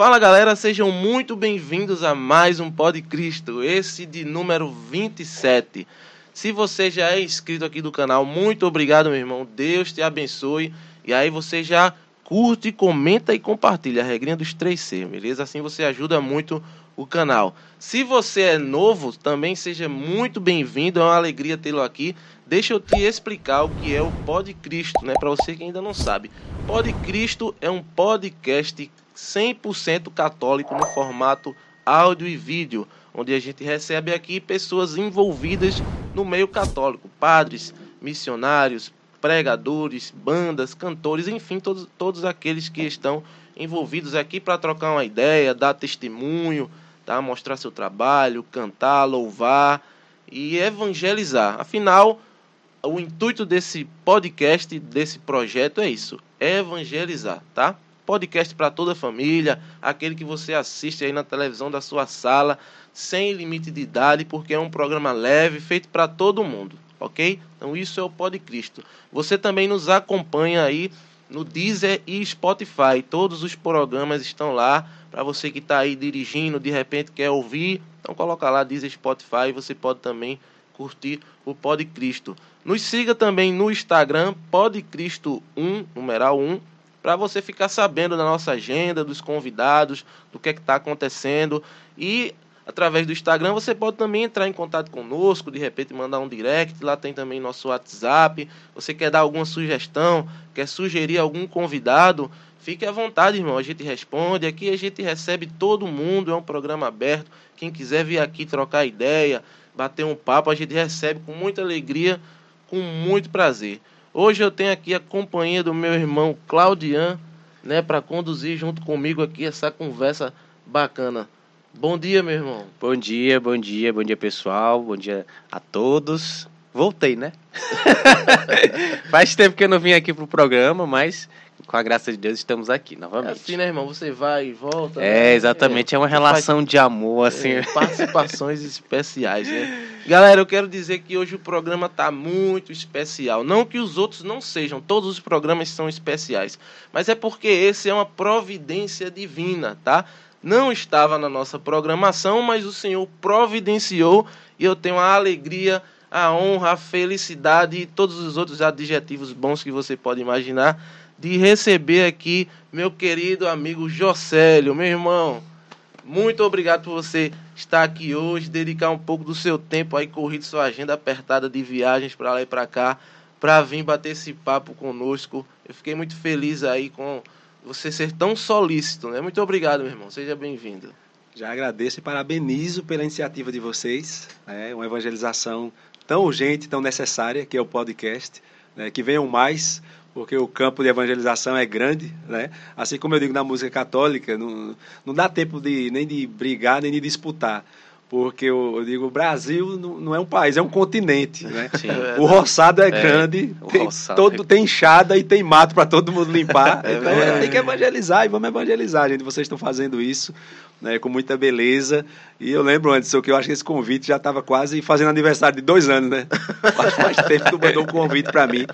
Fala galera, sejam muito bem-vindos a mais um Pod Cristo, esse de número 27. Se você já é inscrito aqui do canal, muito obrigado, meu irmão. Deus te abençoe. E aí você já curte, comenta e compartilha a regrinha dos 3C, beleza? Assim você ajuda muito o canal. Se você é novo, também seja muito bem-vindo. É uma alegria tê-lo aqui. Deixa eu te explicar o que é o Pod Cristo, né? Para você que ainda não sabe. Pod Cristo é um podcast 100% católico no formato áudio e vídeo, onde a gente recebe aqui pessoas envolvidas no meio católico, padres, missionários, pregadores, bandas, cantores, enfim, todos, todos aqueles que estão envolvidos aqui para trocar uma ideia, dar testemunho, tá? mostrar seu trabalho, cantar, louvar e evangelizar. Afinal, o intuito desse podcast, desse projeto é isso, evangelizar, tá? Podcast para toda a família, aquele que você assiste aí na televisão da sua sala, sem limite de idade, porque é um programa leve, feito para todo mundo, ok? Então isso é o Pod Cristo. Você também nos acompanha aí no Deezer e Spotify. Todos os programas estão lá para você que está aí dirigindo, de repente quer ouvir. Então coloca lá Deezer, Spotify, você pode também curtir o Pod Cristo. Nos siga também no Instagram, Podcristo1, numeral 1, para você ficar sabendo da nossa agenda, dos convidados, do que é está acontecendo. E através do Instagram você pode também entrar em contato conosco, de repente mandar um direct, lá tem também nosso WhatsApp. Você quer dar alguma sugestão, quer sugerir algum convidado, fique à vontade, irmão. A gente responde. Aqui a gente recebe todo mundo, é um programa aberto. Quem quiser vir aqui trocar ideia, bater um papo, a gente recebe com muita alegria, com muito prazer. Hoje eu tenho aqui a companhia do meu irmão Claudian, né, para conduzir junto comigo aqui essa conversa bacana. Bom dia, meu irmão. Bom dia, bom dia, bom dia pessoal, bom dia a todos. Voltei, né? Faz tempo que eu não vim aqui pro programa, mas com a graça de Deus estamos aqui novamente. É assim, né, irmão? Você vai e volta. É, né? exatamente. É, é uma relação faz... de amor, assim. É, participações especiais, né? Galera, eu quero dizer que hoje o programa tá muito especial. Não que os outros não sejam, todos os programas são especiais. Mas é porque esse é uma providência divina, tá? Não estava na nossa programação, mas o Senhor providenciou e eu tenho a alegria, a honra, a felicidade e todos os outros adjetivos bons que você pode imaginar de receber aqui meu querido amigo Jocélio, meu irmão. Muito obrigado por você estar aqui hoje, dedicar um pouco do seu tempo aí, corrido sua agenda apertada de viagens para lá e para cá, para vir bater esse papo conosco. Eu fiquei muito feliz aí com você ser tão solícito, né? Muito obrigado, meu irmão. Seja bem-vindo. Já agradeço e parabenizo pela iniciativa de vocês. É uma evangelização tão urgente, tão necessária, que é o podcast. Né? Que venham mais porque o campo de evangelização é grande, né? Assim como eu digo na música católica, não, não dá tempo de, nem de brigar, nem de disputar. Porque eu, eu digo, o Brasil não, não, é um país, é um continente, né? Sim, é o roçado é, é grande, tem, roçado todo, é... tem enxada e tem mato para todo mundo limpar. É então tem que evangelizar e vamos evangelizar, gente. Vocês estão fazendo isso né, com muita beleza. E eu lembro antes, que eu acho que esse convite já estava quase fazendo aniversário de dois anos, né? Faz mais tempo que tu mandou um convite para mim.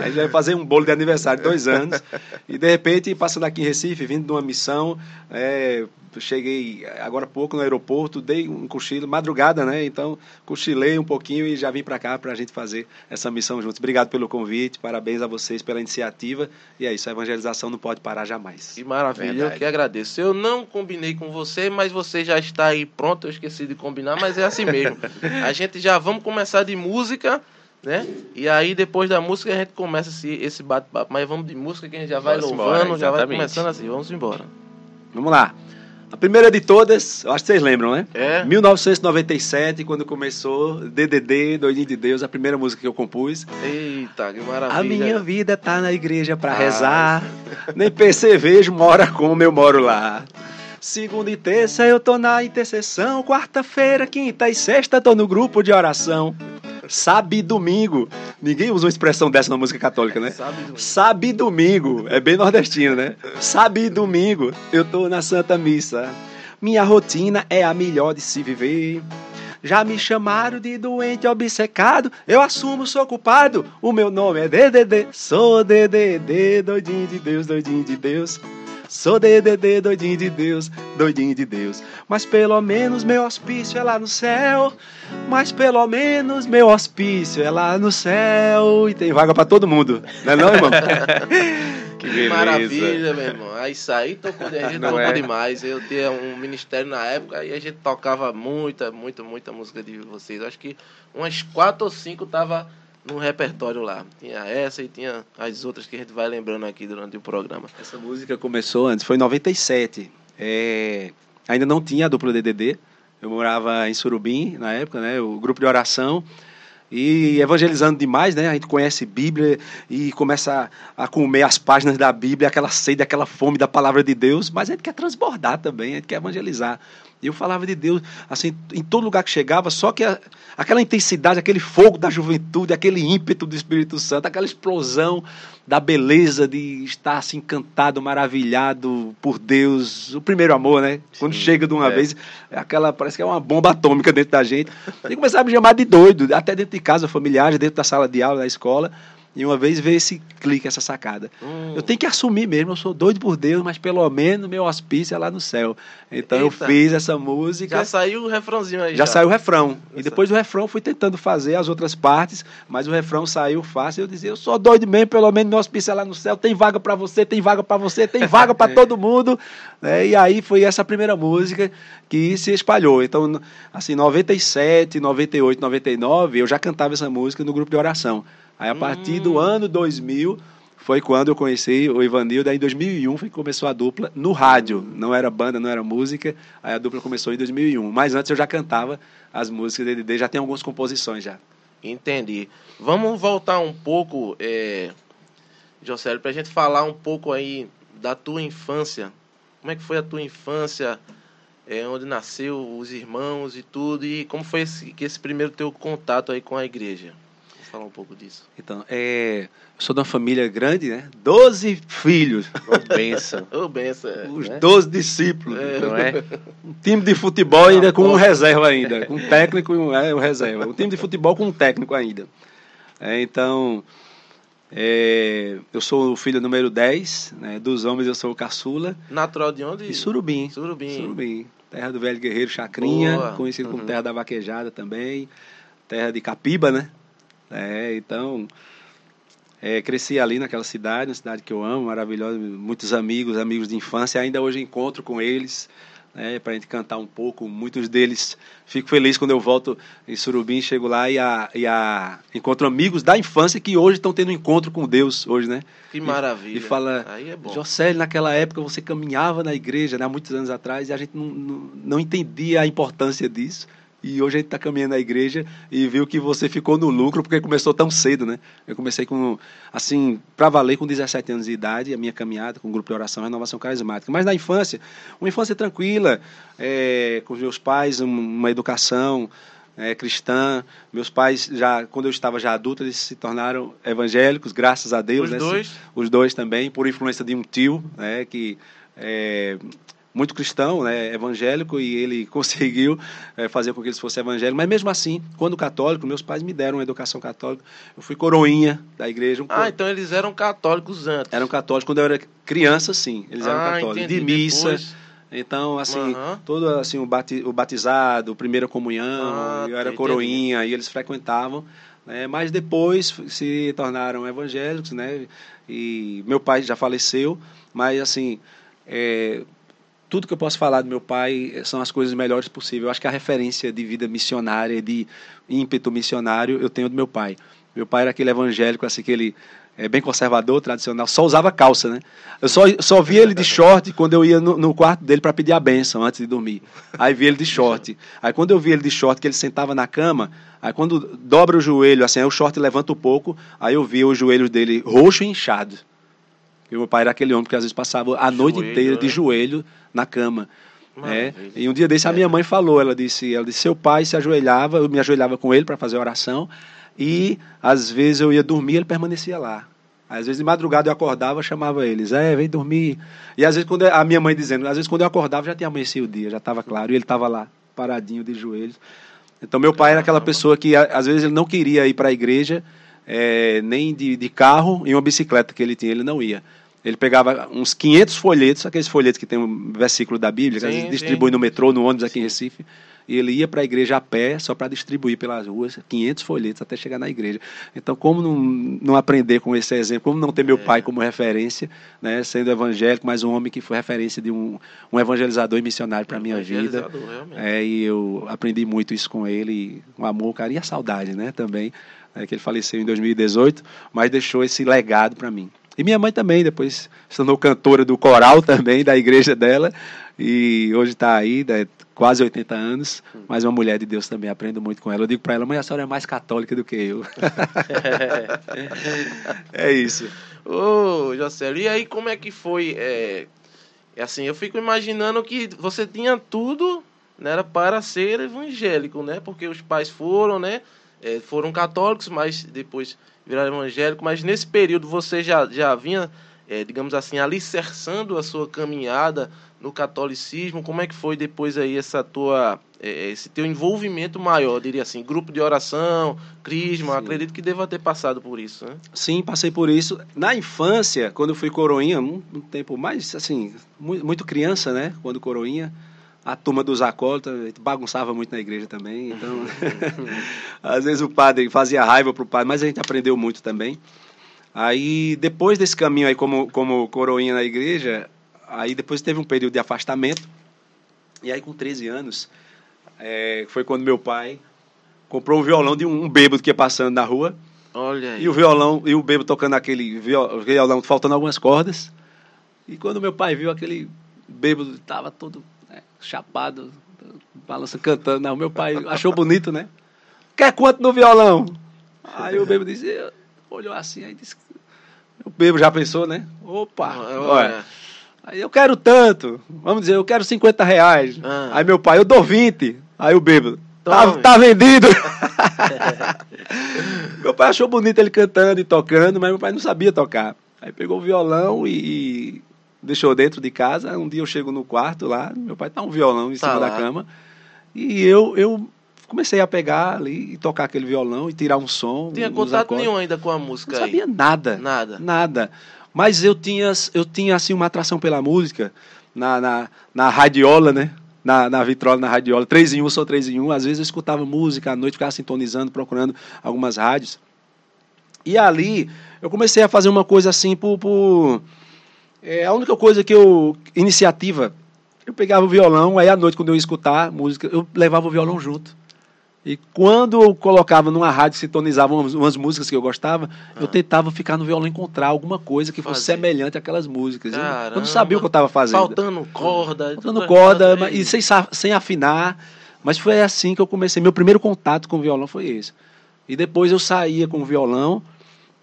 A gente vai fazer um bolo de aniversário de dois anos. E de repente, passando aqui em Recife, vindo de uma missão, é, cheguei agora há pouco no aeroporto, dei um cochilo, madrugada, né? Então, cochilei um pouquinho e já vim para cá para a gente fazer essa missão juntos. Obrigado pelo convite, parabéns a vocês pela iniciativa. E é isso, a evangelização não pode parar jamais. Que maravilha, Verdade. eu que agradeço. Eu não combinei com você, mas você já está aí pronto, eu esqueci de combinar, mas é assim mesmo. a gente já vamos começar de música né? E aí depois da música a gente começa esse, esse bate-papo. Mas vamos de música que a gente já vai vamos louvando, embora, já vai começando assim. Vamos embora. Vamos lá. A primeira de todas, eu acho que vocês lembram, né? É. 1997, quando começou DDD, Doidinho de Deus, a primeira música que eu compus. Eita, que maravilha. A minha vida tá na igreja pra ah, rezar, nem percevejo, mora como eu moro lá. Segunda e terça eu tô na intercessão, quarta-feira, quinta e sexta tô no grupo de oração. Sabe domingo. Ninguém usa uma expressão dessa na música católica, né? Sabe domingo. Sabe domingo. É bem nordestino, né? Sabe domingo. Eu tô na Santa Missa. Minha rotina é a melhor de se viver. Já me chamaram de doente obcecado. Eu assumo, sou culpado. O meu nome é DDD. Sou DDD, doidinho de Deus, doidinho de Deus. Sou DDD, doidinho de Deus, doidinho de Deus. Mas pelo menos meu hospício é lá no céu. Mas pelo menos meu hospício é lá no céu. E tem vaga para todo mundo, não é não, irmão? que beleza. maravilha, meu irmão. Aí isso aí tocou, a gente não tocou é? demais. Eu tinha um ministério na época e a gente tocava muita, muita, muita música de vocês. Acho que umas quatro ou cinco tava no repertório lá. Tinha essa e tinha as outras que a gente vai lembrando aqui durante o programa. Essa música começou antes, foi em 97. É, ainda não tinha a dupla DDD. Eu morava em Surubim na época, né? O grupo de oração e evangelizando demais, né? A gente conhece Bíblia e começa a, a, comer as páginas da Bíblia, aquela sede, aquela fome da palavra de Deus, mas a gente quer transbordar também, a gente quer evangelizar. Eu falava de Deus, assim, em todo lugar que chegava, só que a, aquela intensidade, aquele fogo da juventude, aquele ímpeto do Espírito Santo, aquela explosão da beleza de estar assim encantado, maravilhado por Deus, o primeiro amor, né? Quando Sim, chega de uma é. vez, é aquela parece que é uma bomba atômica dentro da gente. E começava a me chamar de doido, até dentro de casa, familiares, dentro da sala de aula, da escola. E uma vez veio esse clique, essa sacada. Hum. Eu tenho que assumir mesmo, eu sou doido por Deus, mas pelo menos meu hospício é lá no céu. Então Eita. eu fiz essa música. Já saiu o refrãozinho aí. Já, já. saiu o refrão. e depois do refrão fui tentando fazer as outras partes, mas o refrão saiu fácil. Eu dizia, eu sou doido mesmo, pelo menos meu hospício é lá no céu. Tem vaga para você, tem vaga para você, tem vaga para todo mundo. É, e aí foi essa primeira música que se espalhou. Então, assim, 97, 98, 99, eu já cantava essa música no grupo de oração. Aí a partir hum. do ano 2000 foi quando eu conheci o Ivanildo. Aí em 2001 foi que começou a dupla no rádio. Não era banda, não era música. Aí a dupla começou em 2001. Mas antes eu já cantava as músicas dele, DDD, já tem algumas composições já. Entendi. Vamos voltar um pouco, é, para a gente falar um pouco aí da tua infância. Como é que foi a tua infância? É, onde nasceu os irmãos e tudo, e como foi esse, esse primeiro teu contato aí com a igreja? Falar um pouco disso. Então, é, eu sou de uma família grande, né? Doze filhos. Oh, benção. oh, benção. É, Os né? doze discípulos, é. não é? Um time de futebol ainda com um reserva ainda. Com um técnico e um, é, um reserva. Um time de futebol com um técnico ainda. É, então, é, eu sou o filho número 10, né? dos homens eu sou o caçula. Natural de onde? De Surubim. Surubim. Surubim. Terra do Velho Guerreiro Chacrinha, Boa. conhecido como uhum. Terra da Vaquejada também. Terra de Capiba, né? É, então, é, cresci ali naquela cidade, uma cidade que eu amo, maravilhosa, muitos amigos, amigos de infância, ainda hoje encontro com eles, né, para a gente cantar um pouco. Muitos deles, fico feliz quando eu volto em Surubim, chego lá e, a, e a, encontro amigos da infância que hoje estão tendo um encontro com Deus, hoje, né? Que maravilha. E, e fala, Aí é bom. José, naquela época você caminhava na igreja, né, há muitos anos atrás, e a gente não, não, não entendia a importância disso. E hoje a gente está caminhando na igreja e viu que você ficou no lucro porque começou tão cedo, né? Eu comecei com, assim, para valer com 17 anos de idade, a minha caminhada com o grupo de oração Renovação Carismática. Mas na infância, uma infância tranquila, é, com os meus pais, uma educação é, cristã. Meus pais, já quando eu estava já adulto, eles se tornaram evangélicos, graças a Deus. Os né? dois? Os dois também, por influência de um tio, né? Que... É, muito cristão, né, evangélico, e ele conseguiu é, fazer com que eles fossem evangélicos. Mas mesmo assim, quando católico, meus pais me deram uma educação católica. Eu fui coroinha da igreja. Um ah, então eles eram católicos antes. Eram católicos. Quando eu era criança, sim, eles eram ah, católicos. Entendi. De missa. Depois... Então, assim, uhum. todo assim, o, batizado, a primeira comunhão, ah, eu era coroinha, e eles frequentavam. Né? Mas depois se tornaram evangélicos, né? E meu pai já faleceu, mas assim, é, tudo que eu posso falar do meu pai são as coisas melhores possíveis. Eu acho que a referência de vida missionária, de ímpeto missionário, eu tenho do meu pai. Meu pai era aquele evangélico, assim, aquele é, bem conservador, tradicional, só usava calça, né? Eu só, só via ele de short quando eu ia no, no quarto dele para pedir a benção antes de dormir. Aí via ele de short. Aí quando eu via ele de short, que ele sentava na cama, aí quando dobra o joelho, assim, aí o short levanta um pouco, aí eu via os joelhos dele roxo e inchado. Meu pai era aquele homem que às vezes passava a noite joelho, inteira de né? joelho na cama. É. E um dia desse a minha mãe falou, ela disse, ela disse, seu pai se ajoelhava, eu me ajoelhava com ele para fazer oração, e às vezes eu ia dormir, ele permanecia lá. Às vezes de madrugada eu acordava, chamava eles, é, vem dormir. E às vezes quando a minha mãe dizendo, às vezes quando eu acordava já tinha amanhecido o dia, já estava claro, e ele estava lá, paradinho de joelhos. Então meu pai era aquela pessoa que às vezes ele não queria ir para a igreja, é, nem de, de carro, e uma bicicleta que ele tinha, ele não ia Ele pegava uns 500 folhetos, aqueles folhetos que tem um versículo da Bíblia, que Sim, vezes distribui sim. no metrô, no ônibus aqui em Recife. E ele ia para a igreja a pé, só para distribuir pelas ruas, 500 folhetos até chegar na igreja. Então, como não, não aprender com esse exemplo, como não ter meu É. pai como referência, né, sendo evangélico, mas um homem que foi referência de um, um evangelizador e missionário para a minha vida. Realmente. É, e eu aprendi muito isso com ele, com amor, carinho e a saudade, né, também, é, que ele faleceu em 2018, mas deixou esse legado para mim. E minha mãe também, depois se tornou cantora do coral também, da igreja dela, e hoje está aí, né, quase 80 anos, mas uma mulher de Deus também, aprendo muito com ela. Eu digo para ela, mãe, a senhora é mais católica do que eu. é isso. Ô, Jocélio, e aí como é que foi? É, é assim, eu fico imaginando que você tinha tudo né, para ser evangélico, né? Porque os pais foram, né? É, foram católicos, mas depois viraram evangélicos. Mas nesse período você já, já vinha, é, digamos assim, alicerçando a sua caminhada no catolicismo. Como é que foi depois aí essa tua, é, esse teu envolvimento maior, diria assim, grupo de oração, crisma? Sim. Acredito que deva ter passado por isso, né? Sim, passei por isso. Na infância, quando eu fui coroinha, um, um tempo mais, assim, muito, muito criança, né? Quando coroinha, a turma dos acólitos a gente bagunçava muito na igreja também. Então, às vezes o padre fazia raiva pro padre, mas a gente aprendeu muito também. Aí, depois desse caminho aí como, como coroinha na igreja, aí depois teve um período de afastamento. E aí, com 13 anos, é, foi quando meu pai comprou um violão de um, um bêbado que ia passando na rua. Olha aí. E o violão, e o bebo tocando aquele viol- violão, faltando algumas cordas. E quando meu pai viu aquele bêbado, estava todo chapado, balança cantando. Não, meu pai achou bonito, né? Quer quanto no violão? Aí o bêbado disse, olhou assim, aí disse. O bêbado já pensou, né? Opa! Olha. olha. Aí eu quero tanto. Vamos dizer, eu quero 50 reais. Ah. Aí meu pai, eu dou 20. Aí o bêbado, tá, tá vendido. meu pai achou bonito ele cantando e tocando, mas meu pai não sabia tocar. Aí pegou o violão e deixou dentro de casa. Um dia eu chego no quarto lá, meu pai tá um violão em Tá cima lá. da cama. E eu, eu comecei a pegar ali e tocar aquele violão e tirar um som. Não tinha contato acordes. nenhum ainda com a música Não aí. sabia nada. Nada. Nada. Mas eu tinha, eu tinha assim, uma atração pela música na, na, na radiola, né? Na, na vitrola, na radiola. 3 em 1, sou 3 em 1. Às vezes eu escutava música à noite, ficava sintonizando, procurando algumas rádios. E ali eu comecei a fazer uma coisa assim por. por é, a única coisa que eu. Iniciativa. Eu pegava o violão, aí à noite, quando eu ia escutar música, eu levava o violão junto. E quando eu colocava numa rádio, sintonizava umas, umas músicas que eu gostava, eu tentava ficar no violão encontrar alguma coisa que fosse Fazer. semelhante àquelas músicas. Eu, eu Caramba. não sabia o que eu estava fazendo. Faltando corda. Faltando corda, mas- e sem, sem afinar. Mas foi assim que eu comecei. Meu primeiro contato com o violão foi esse. E depois eu saía com o violão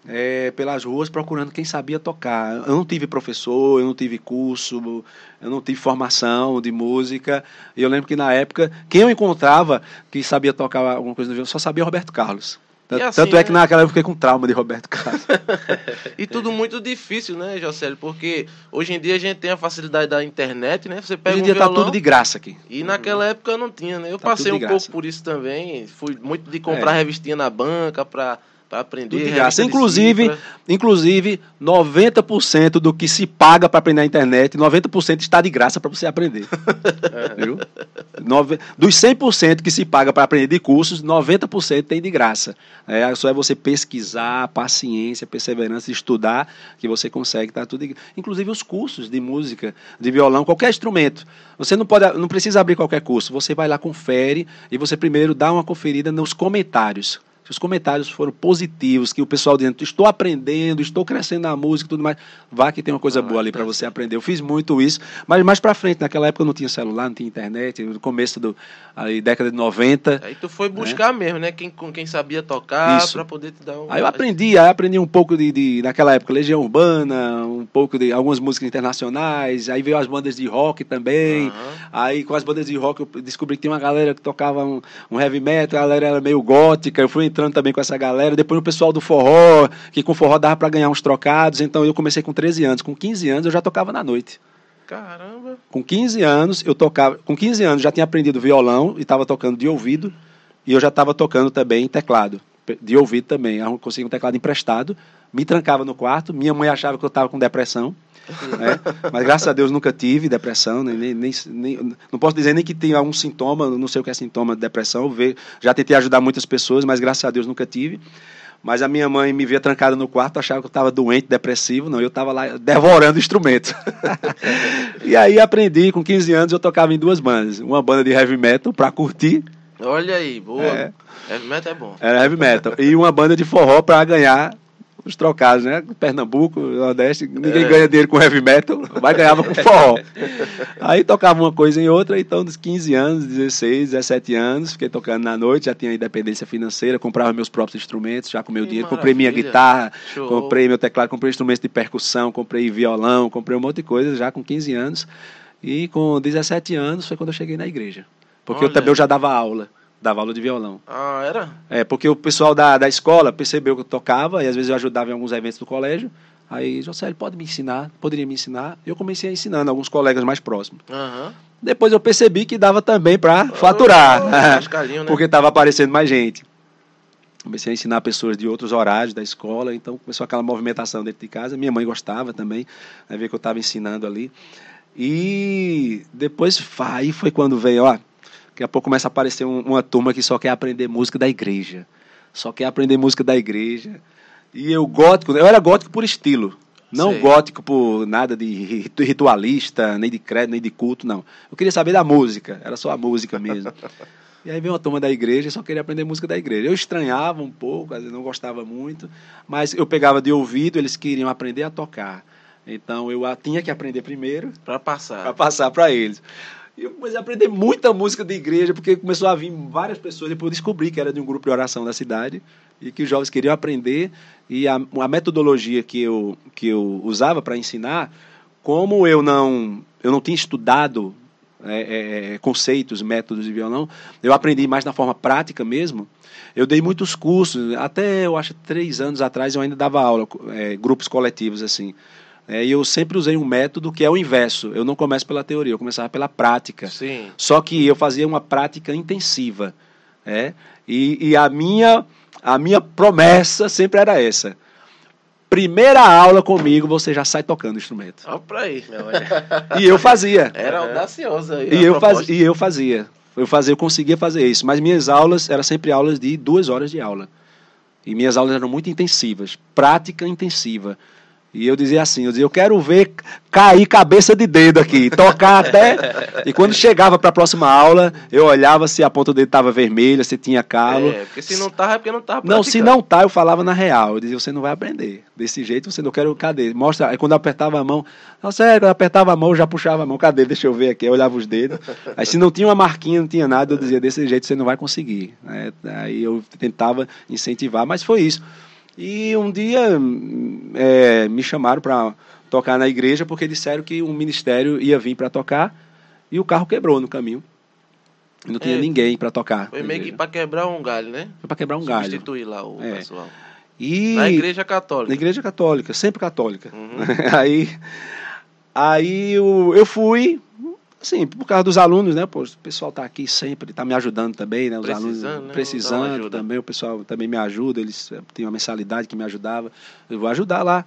é, pelas ruas procurando quem sabia tocar. Eu não tive professor, eu não tive curso, eu não tive formação de música. E eu lembro que na época, quem eu encontrava que sabia tocar alguma coisa no violão, só sabia Roberto Carlos. Tanto, assim, tanto é que né? naquela época eu fiquei com trauma de Roberto Carlos. E tudo muito difícil, né, Jocélio? Porque hoje em dia a gente tem a facilidade da internet, né? Você pega Hoje em um dia tá violão tudo de graça aqui. e naquela época não tinha, né? Eu Tá passei um de pouco graça. por isso também. Fui muito de comprar É. revistinha na banca pra, pra aprender. Tudo de graça. Inclusive, cifra. inclusive 90% do que se paga para aprender na internet, 90% está de graça para você aprender. Viu? Nove- Dos 100% que se paga para aprender de cursos, 90% tem de graça. É, só é você pesquisar, paciência, perseverança, estudar, que você consegue estar tudo. de- Inclusive os cursos de música, de violão, qualquer instrumento. Você não pode, não precisa abrir qualquer curso. Você vai lá, confere e você primeiro dá uma conferida nos comentários. Se os comentários foram positivos, que o pessoal dizendo, estou aprendendo, estou crescendo na música e tudo mais, vá que tem uma coisa Ah, boa ali para você aprender. Eu fiz muito isso, mas mais para frente, naquela época não tinha celular, não tinha internet, no começo do aí, década de 90. Aí tu foi buscar mesmo, né? Quem, com quem sabia tocar pra poder te dar um. Aí eu aprendi, aí aprendi um pouco de, de, naquela época, Legião Urbana, um pouco de algumas músicas internacionais, aí veio as bandas de rock também. Aham. Aí com as bandas de rock eu descobri que tinha uma galera que tocava um, um heavy metal, a galera era meio gótica, eu fui entrando também com essa galera. Depois o pessoal do forró, que com forró dava para ganhar uns trocados, então eu comecei com 13 anos. Com 15 anos eu já tocava na noite. Caramba. Com 15 anos eu tocava, com 15 anos já tinha aprendido violão e estava tocando de ouvido, e eu já estava tocando também teclado. de ouvido também. Eu consegui um teclado emprestado, me trancava no quarto, minha mãe achava que eu estava com depressão. Né? Mas graças a Deus nunca tive depressão, nem, nem, nem, não posso dizer nem que tenha algum sintoma, não sei o que é sintoma de depressão. Já tentei ajudar muitas pessoas, mas graças a Deus nunca tive. Mas a minha mãe me via trancada no quarto, achava que eu estava doente, depressivo. Não, eu estava lá devorando instrumentos. e aí aprendi, com 15 anos eu tocava em duas bandas. Uma banda de heavy metal para curtir. Olha aí, boa. É. Heavy metal é bom. Era heavy metal. E uma banda de forró para ganhar os trocados, né? Pernambuco, Nordeste, ninguém é. ganha dinheiro com heavy metal, mas ganhava com forró. Aí tocava uma coisa em outra, então dos 15 anos, 16, 17 anos, fiquei tocando na noite, já tinha independência financeira, comprava meus próprios instrumentos, já com meu que dinheiro, maravilha. comprei minha guitarra, Show. comprei meu teclado, comprei instrumentos de percussão, comprei violão, comprei um monte de coisa já com 15 anos. E com 17 anos foi quando eu cheguei na igreja. Porque Olha. eu também eu já dava aula dava aula de violão. Ah, era? É, porque o pessoal da, da escola percebeu que eu tocava e às vezes eu ajudava em alguns eventos do colégio. Aí, José, ele pode me ensinar? Poderia me ensinar? Eu comecei a ensinando alguns colegas mais próximos. Uhum. Depois eu percebi que dava também para faturar, oh, né? porque estava aparecendo mais gente. Comecei a ensinar pessoas de outros horários da escola, então começou aquela movimentação dentro de casa. Minha mãe gostava também, né, ver que eu estava ensinando ali. E depois, aí foi quando veio, ó, Daqui a pouco começa a aparecer um, uma turma que só quer aprender música da igreja. Só quer aprender música da igreja. E eu gótico, eu era gótico por estilo. Não Sei. gótico por nada de ritualista, nem de credo, nem de culto, não. Eu queria saber da música, era só a música mesmo. e aí veio uma turma da igreja e só queria aprender música da igreja. Eu estranhava um pouco, às vezes não gostava muito, mas eu pegava de ouvido, eles queriam aprender a tocar. Então eu tinha que aprender primeiro. Para passar. Para passar para eles. E eu comecei a aprender muita música de igreja, porque começou a vir várias pessoas. Depois eu descobri que era de um grupo de oração da cidade e que os jovens queriam aprender. E a, a metodologia que eu, que eu usava para ensinar, como eu não, eu não tinha estudado é, é, conceitos, métodos de violão, eu aprendi mais na forma prática mesmo. Eu dei muitos cursos, até eu acho três anos atrás eu ainda dava aula, é, grupos coletivos assim. É, e eu sempre usei um método que é o inverso. Eu não começo pela teoria, eu começava pela prática. Sim. Só que eu fazia uma prática intensiva. É? E, e a, minha, a minha promessa sempre era essa. Primeira aula comigo, você já sai tocando instrumento. Olha pra aí. e eu fazia. Era audaciosa. E eu, faz, e eu fazia. Eu fazia, eu conseguia fazer isso. Mas minhas aulas eram sempre aulas de duas horas de aula. E minhas aulas eram muito intensivas. Prática intensiva. E eu dizia assim, eu dizia, eu quero ver cair cabeça de dedo aqui, tocar até. E quando chegava para a próxima aula, eu olhava se a ponta dele estava vermelha, se tinha calo. É, porque se não tava, é porque não tava Não, se não tá, eu falava na real. Eu dizia, você não vai aprender. Desse jeito você não quer, cadê? Mostra. Aí quando eu apertava a mão, não sério, quando eu apertava a mão, eu já puxava a mão, cadê? Deixa eu ver aqui. Eu olhava os dedos. Aí se não tinha uma marquinha, não tinha nada, eu dizia, desse jeito você não vai conseguir. Aí eu tentava incentivar, mas foi isso. E um dia é, me chamaram para tocar na igreja porque disseram que um ministério ia vir para tocar e o carro quebrou no caminho. Não tinha é, ninguém para tocar. Foi meio que para quebrar um galho, né? Foi para quebrar um galho. Substituir lá o é. pessoal. E na igreja católica. Na igreja católica, sempre católica. Uhum. aí aí eu, eu fui, Sim, por causa dos alunos, né? Pô, o pessoal está aqui sempre, está me ajudando também, né? Os precisando, alunos né? precisando também, o pessoal também me ajuda, eles eh, têm uma mensalidade que me ajudava. Eu vou ajudar lá,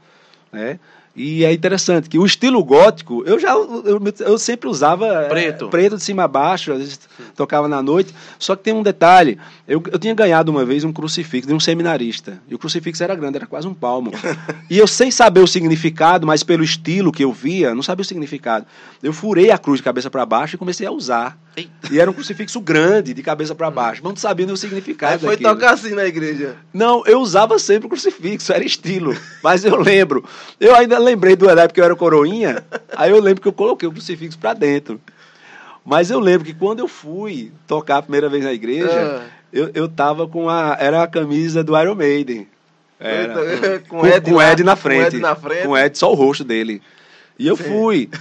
né? E é interessante que o estilo gótico, eu já eu, eu sempre usava é, preto, é, preto de cima a baixo, às vezes tocava na noite. Só que tem um detalhe, eu, eu tinha ganhado uma vez um crucifixo de um seminarista. E o crucifixo era grande, era quase um palmo. e eu sem saber o significado, mas pelo estilo que eu via, não sabia o significado. Eu furei a cruz de cabeça para baixo e comecei a usar. Eita. E era um crucifixo grande, de cabeça para baixo, não sabendo o significado. Aí foi daquilo. tocar assim na igreja? Não, eu usava sempre o crucifixo, era estilo. Mas eu lembro, eu ainda lembrei do época que eu era coroinha, aí eu lembro que eu coloquei o crucifixo para dentro. Mas eu lembro que quando eu fui tocar a primeira vez na igreja, ah. eu, eu tava com a. Era a camisa do Iron Maiden. Era, com, com, Ed, com Ed na, frente. Com Ed na frente. Com Ed, só o rosto dele. E eu Sim. fui.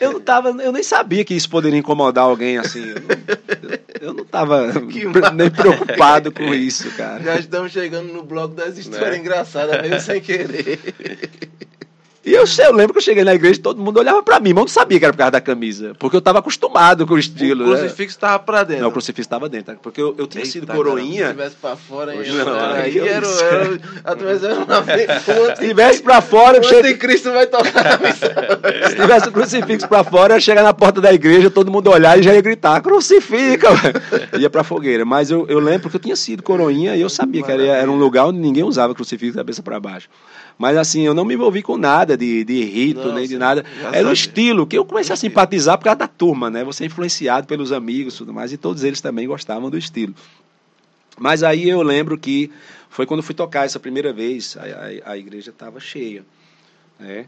Eu não tava, eu nem sabia que isso poderia incomodar alguém assim. Eu não, eu não tava nem preocupado com isso, cara. Já estamos chegando no bloco das histórias é. engraçadas, meio sem querer. E eu, eu lembro que eu cheguei na igreja e todo mundo olhava pra mim, mas eu não sabia que era por causa da camisa. Porque eu tava acostumado com o estilo. O né? crucifixo estava pra dentro. Não, o crucifixo estava dentro. Porque eu, eu tinha sido Eita, coroinha. cara, Se tivesse pra fora, aí, não, aí, aí eu era, era. Se tivesse pra fora, eu O cheguei, anticristo vai tocar na missão. se tivesse o crucifixo pra fora, eu ia chegar na porta da igreja, todo mundo olhar e já ia gritar, crucifica! ia pra fogueira. Mas eu, eu lembro que eu tinha sido coroinha e eu sabia que era, era um lugar onde ninguém usava crucifixo de cabeça pra baixo. Mas assim, eu não me envolvi com nada de, de rito, Não, nem de nada. Era o estilo que eu comecei a simpatizar por causa da turma, né? Você é influenciado pelos amigos e tudo mais, e todos eles também gostavam do estilo. Mas aí eu lembro que foi quando fui tocar essa primeira vez, a, a, a igreja estava cheia, né?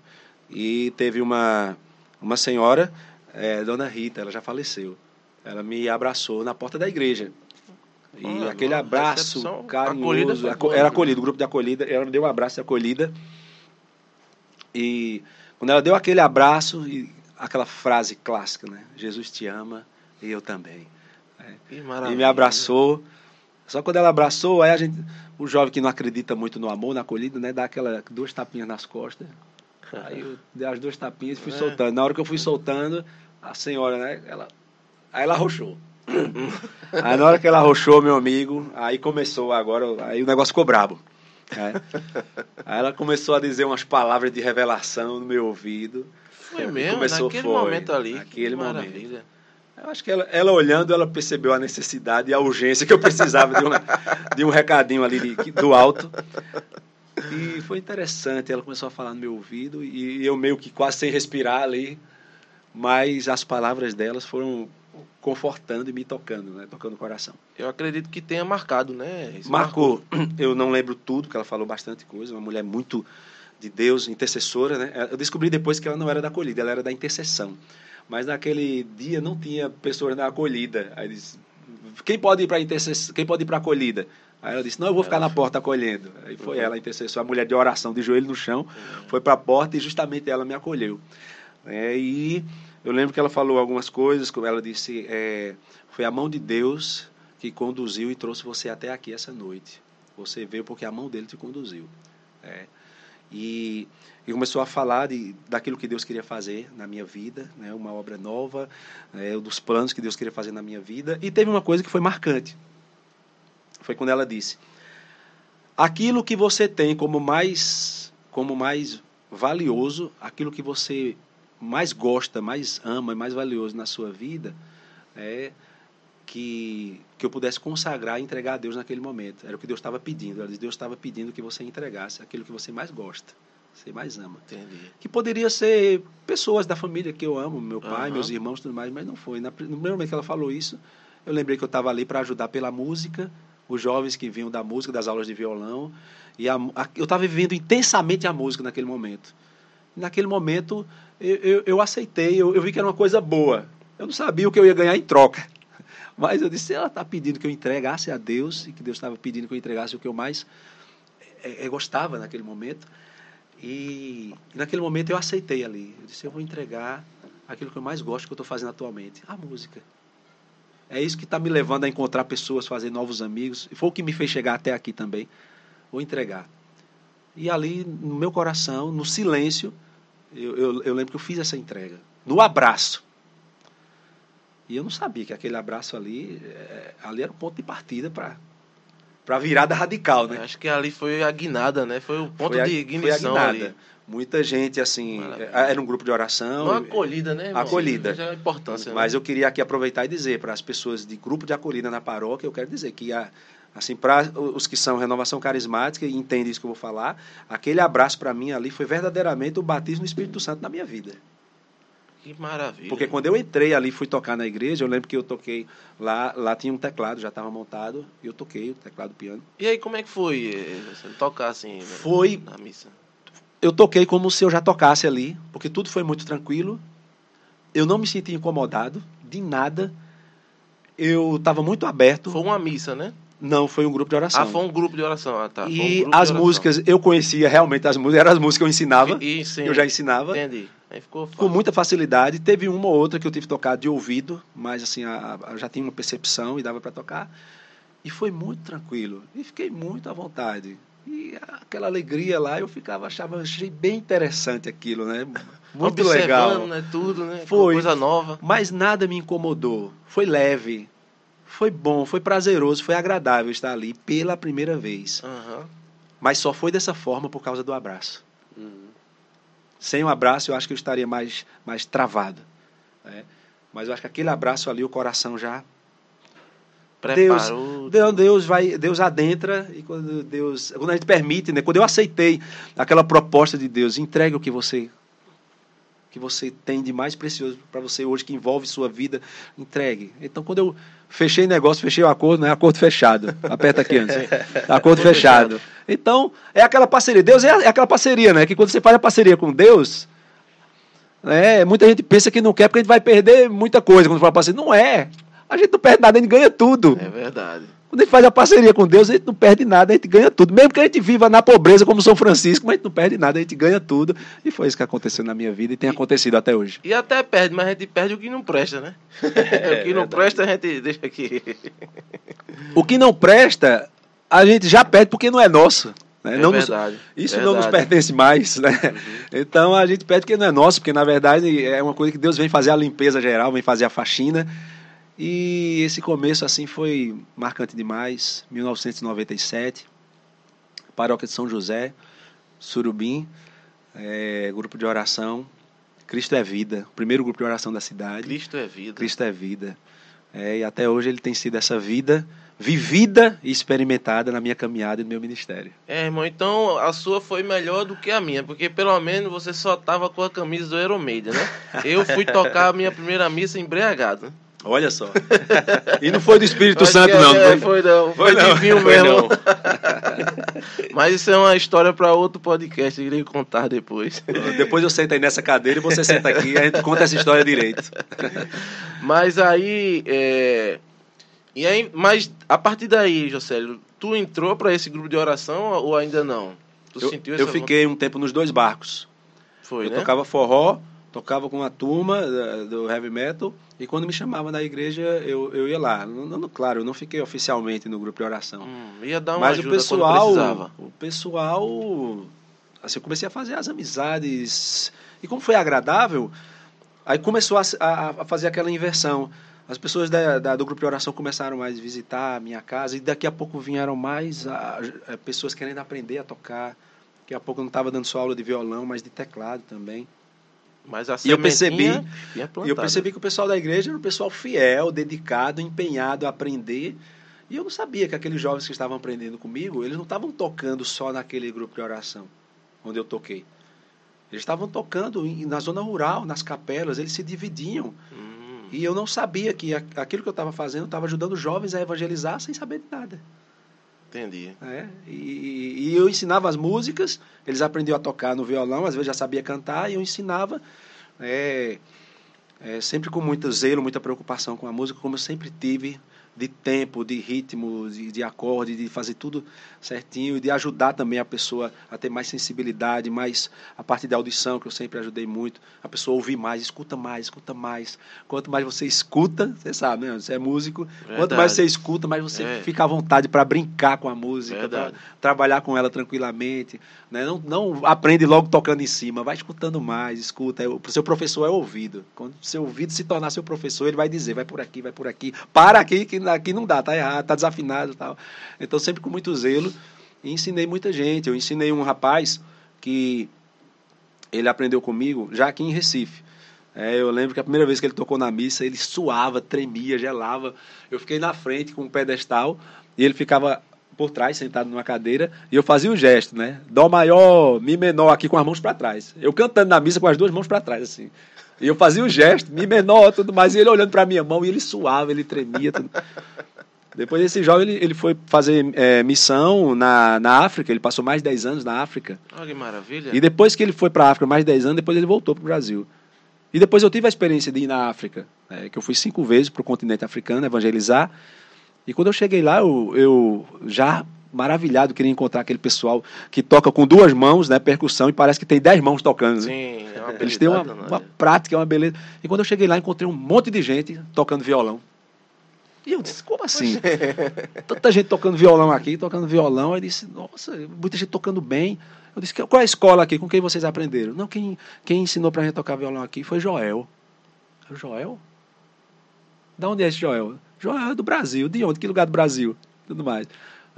E teve uma, uma senhora, eh, Dona Rita, ela já faleceu. Ela me abraçou na porta da igreja. E Olha, aquele abraço acolhida carinhoso, era né? acolhido, o grupo de acolhida, ela me deu um abraço de acolhida. E quando ela deu aquele abraço, e aquela frase clássica, né? Jesus te ama e eu também. Que E me abraçou. Só quando ela abraçou, aí a gente, o jovem que não acredita muito no amor, na acolhida, né, dá aquela duas tapinhas nas costas. Aí eu dei as duas tapinhas e fui É. soltando. Na hora que eu fui soltando, a senhora, né, ela aí ela arrochou. Aí na hora que ela arrochou, meu amigo, aí começou agora, aí o negócio ficou brabo. né? Aí ela começou a dizer umas palavras de revelação no meu ouvido. Foi mesmo, Começou, naquele foi, momento ali. naquele que momento. maravilha. Eu acho que ela, ela olhando, ela percebeu a necessidade e a urgência que eu precisava de, uma, de um recadinho ali de- do alto. E foi interessante. Ela começou a falar no meu ouvido e eu meio que quase sem respirar ali, mas as palavras delas foram confortando e me tocando, né? Tocando o coração. Eu acredito que tenha marcado, né? Isso Marcou. Eu não lembro tudo, porque ela falou bastante coisa. Uma mulher muito de Deus, intercessora, né? Eu descobri depois que ela não era da acolhida, ela era da intercessão. Mas naquele dia não tinha pessoas na acolhida. Aí disse, quem pode ir para intercessão? Quem pode ir para acolhida? Aí ela disse, não, eu vou ficar na porta acolhendo. Aí foi ela, a intercessora, a mulher de oração, de joelho no chão, foi para a porta e justamente ela me acolheu. É, e eu lembro que ela falou algumas coisas, como ela disse, é, foi a mão de Deus que conduziu e trouxe você até aqui essa noite. Você veio porque a mão dele te conduziu. É. E, e começou a falar de, daquilo que Deus queria fazer na minha vida, né, uma obra nova, é, dos planos que Deus queria fazer na minha vida. E teve uma coisa que foi marcante. Foi quando ela disse: aquilo que você tem como mais, como mais valioso, aquilo que você mais gosta, mais ama, mais valioso na sua vida, é que, que eu pudesse consagrar e entregar a Deus naquele momento. Era o que Deus estava pedindo. Deus estava pedindo que você entregasse aquilo que você mais gosta, você mais ama. Entendi. Que poderia ser pessoas da família que eu amo, meu pai, Aham. meus irmãos e tudo mais, mas não foi. Na- No primeiro momento que ela falou isso, eu lembrei que eu estava ali para ajudar pela música, os jovens que vinham da música, das aulas de violão. E a- a- eu estava vivendo intensamente a música naquele momento. Naquele momento, eu, eu, eu aceitei, eu, eu vi que era uma coisa boa. Eu não sabia o que eu ia ganhar em troca. Mas eu disse, ela está pedindo que eu entregasse a Deus, e que Deus estava pedindo que eu entregasse o que eu mais eh, eh, gostava naquele momento. E naquele momento eu aceitei ali. Eu disse, eu vou entregar aquilo que eu mais gosto que eu estou fazendo atualmente, a música. É isso que está me levando a encontrar pessoas, fazer novos amigos. E foi o que me fez chegar até aqui também. Vou entregar. E ali, no meu coração, no silêncio, eu, eu, eu lembro que eu fiz essa entrega. No abraço. E eu não sabia que aquele abraço ali, eh, ali era o ponto de partida para a virada radical, né? Acho que ali foi a guinada, né? Foi o ponto Foi a- de foi a ignição guinada. ali. Muita gente, assim, Maravilha. era um grupo de oração. Uma acolhida, né? irmão? Acolhida. Veja a importância. Mas né? eu queria aqui aproveitar e dizer para as pessoas de grupo de acolhida na paróquia, eu quero dizer que a, assim para os que são renovação carismática e entendem isso que eu vou falar, aquele abraço para mim ali foi verdadeiramente o batismo no Espírito Santo na minha vida. Que maravilha. Porque quando eu entrei ali, fui tocar na igreja, eu lembro que eu toquei lá, lá tinha um teclado, já estava montado, e eu toquei o teclado piano. E aí, como é que foi eh, você tocar assim né, Foi na missa? eu toquei como se eu já tocasse ali, porque tudo foi muito tranquilo. Eu não me senti incomodado de nada. Eu estava muito aberto. Foi uma missa, né? Não, foi um grupo de oração. Ah, foi um grupo de oração. Ah, tá. Um E de as músicas, eu conhecia realmente as músicas, eram as músicas que eu ensinava, E, sim, eu já ensinava, Entendi. Aí ficou com fácil. muita facilidade. Teve uma ou outra que eu tive que tocar de ouvido, mas assim, a, a- já tinha uma percepção e dava para tocar. E foi muito tranquilo. E fiquei muito à vontade. E aquela alegria lá, eu ficava, achava, achei bem interessante aquilo, né? Muito legal. né? Tudo, né? Foi. Coisa nova. Mas nada me incomodou. Foi leve, foi bom, foi prazeroso, foi agradável estar ali pela primeira vez. Aham. Mas só foi dessa forma por causa do abraço. Uhum. Sem o abraço, eu acho que eu estaria mais, mais travado. né? Mas eu acho que aquele abraço ali, o coração já. Preparou. Deus, Deus vai, Deus adentra e quando Deus, quando a gente permite, né? Quando eu aceitei aquela proposta de Deus, entregue o que você que você tem de mais precioso para você hoje que envolve sua vida, entregue. Então quando eu fechei negócio, fechei o acordo, não é acordo fechado. Aperta aqui antes. Acordo fechado. Então, é aquela parceria. Deus é, é aquela parceria, né? Que quando você faz a parceria com Deus, né, muita gente pensa que não quer porque a gente vai perder muita coisa quando fala parceria. Não é. A gente não perde nada, a gente ganha tudo. É verdade. Quando a gente faz a parceria com Deus, a gente não perde nada, a gente ganha tudo. Mesmo que a gente viva na pobreza como São Francisco, mas a gente não perde nada, a gente ganha tudo. E foi isso que aconteceu na minha vida e tem acontecido até hoje. E até perde, mas a gente perde o que não presta, né? o que não presta a gente deixa aqui. O que não presta, a gente já perde porque não é nosso. né? É Não nos- verdade. isso verdade. Uhum. não nos pertence mais, né? Então a gente pede porque não é nosso, porque na verdade é uma coisa que Deus vem fazer a limpeza geral, vem fazer a faxina. E esse começo assim foi marcante demais, 1997, Paróquia de São José, Surubim, eh, grupo de oração, Cristo é vida, o primeiro grupo de oração da cidade. Cristo é vida. Cristo é vida. É, e até hoje ele tem sido essa vida vivida e experimentada na minha caminhada e no meu ministério. É, irmão, então a sua foi melhor do que a minha, porque pelo menos você só tava com a camisa do Aeromeida, né? Eu fui tocar a minha primeira missa embriagado. Olha só. e não foi do Espírito Santo, que não. é, não foi não. Foi, Foi não. de vinho Foi mesmo. não. Mas isso é uma história para outro podcast, eu irei contar depois. Depois eu sento aí nessa cadeira e você senta aqui e a gente conta essa história direito. Mas aí, é... E aí, mas a partir daí, Josélio, tu entrou para esse grupo de oração ou ainda não? Tu Eu, sentiu eu essa fiquei um tempo nos dois barcos. Foi, eu né? tocava forró, tocava com uma turma da- do heavy metal e quando me chamava na igreja eu, eu ia lá. Não, claro, eu não fiquei oficialmente no grupo de oração. Hum, ia dar uma Mas o ajuda quando pessoal, precisava. o pessoal, assim, eu comecei a fazer as amizades e como foi agradável, aí começou a, a- a fazer aquela inversão. As pessoas da, da- do grupo de oração começaram mais a visitar a minha casa e daqui a pouco vieram mais a- a- pessoas querendo aprender a tocar. Daqui a pouco eu não estava dando só aula de violão, mas de teclado também. Mas a E eu percebi- E eu percebi que o pessoal da igreja era um pessoal fiel, dedicado, empenhado a aprender. E eu não sabia que aqueles jovens que estavam aprendendo comigo, eles não estavam tocando só naquele grupo de oração onde eu toquei. Eles estavam tocando na zona rural, nas capelas, eles se dividiam. Hum, E eu não sabia que aquilo que eu estava fazendo estava ajudando jovens a evangelizar sem saber de nada. Entendi. né? E, e eu ensinava as músicas, eles aprendiam a tocar no violão, às vezes já sabia cantar, e eu ensinava é, é, sempre com muito zelo, muita preocupação com a música, como eu sempre tive, de tempo, de ritmo, de, de acorde, de fazer tudo certinho e de ajudar também a pessoa a ter mais sensibilidade, mais a parte da audição, que eu sempre ajudei muito, a pessoa ouvir mais, escuta mais, escuta mais. Quanto mais você escuta, você sabe, né? Você é músico, quanto Verdade. mais você escuta, mais você É. fica à vontade para brincar com a música, pra trabalhar com ela tranquilamente. Né? Não, não aprende logo tocando em cima, vai escutando mais, escuta. O seu professor é ouvido. Quando seu ouvido se tornar seu professor, ele vai dizer, vai por aqui, vai por aqui, para aqui, que aqui não dá, tá errado, tá desafinado e tal. Então, sempre com muito zelo. E ensinei muita gente. Eu ensinei um rapaz que ele aprendeu comigo já aqui em Recife. É, eu lembro que a primeira vez que ele tocou na missa, ele suava, tremia, gelava. Eu fiquei na frente com um pedestal e ele ficava por trás, sentado numa cadeira, e eu fazia o gesto, né? Dó maior, mi menor, aqui com as mãos para trás. Eu cantando na missa com as duas mãos para trás, assim. E eu fazia o gesto, mi menor, tudo mais, e ele olhando para minha mão, e ele suava, ele tremia. Tudo. Depois desse jogo, ele, ele foi fazer é, missão na, na África, ele passou mais de 10 anos na África. Olha que maravilha. E depois que ele foi para a África, mais de 10 anos, depois ele voltou para o Brasil. E depois eu tive a experiência de ir na África, né, que eu fui cinco vezes para o continente africano evangelizar. E quando eu cheguei lá, eu, eu já maravilhado queria encontrar aquele pessoal que toca com duas mãos, né, percussão, e parece que tem dez mãos tocando. né? Sim, é uma Eles têm uma, uma prática, uma beleza. E quando eu cheguei lá, encontrei um monte de gente tocando violão. E eu disse, como assim? Tanta gente tocando violão aqui, tocando violão. Eu disse, nossa, muita gente tocando bem. Eu disse, qual é a escola aqui? Com quem vocês aprenderam? Não, quem, quem ensinou pra gente tocar violão aqui foi Joel. Eu, Joel? Da onde é esse Joel? Joel é do Brasil. De onde? Que lugar do Brasil? Tudo mais.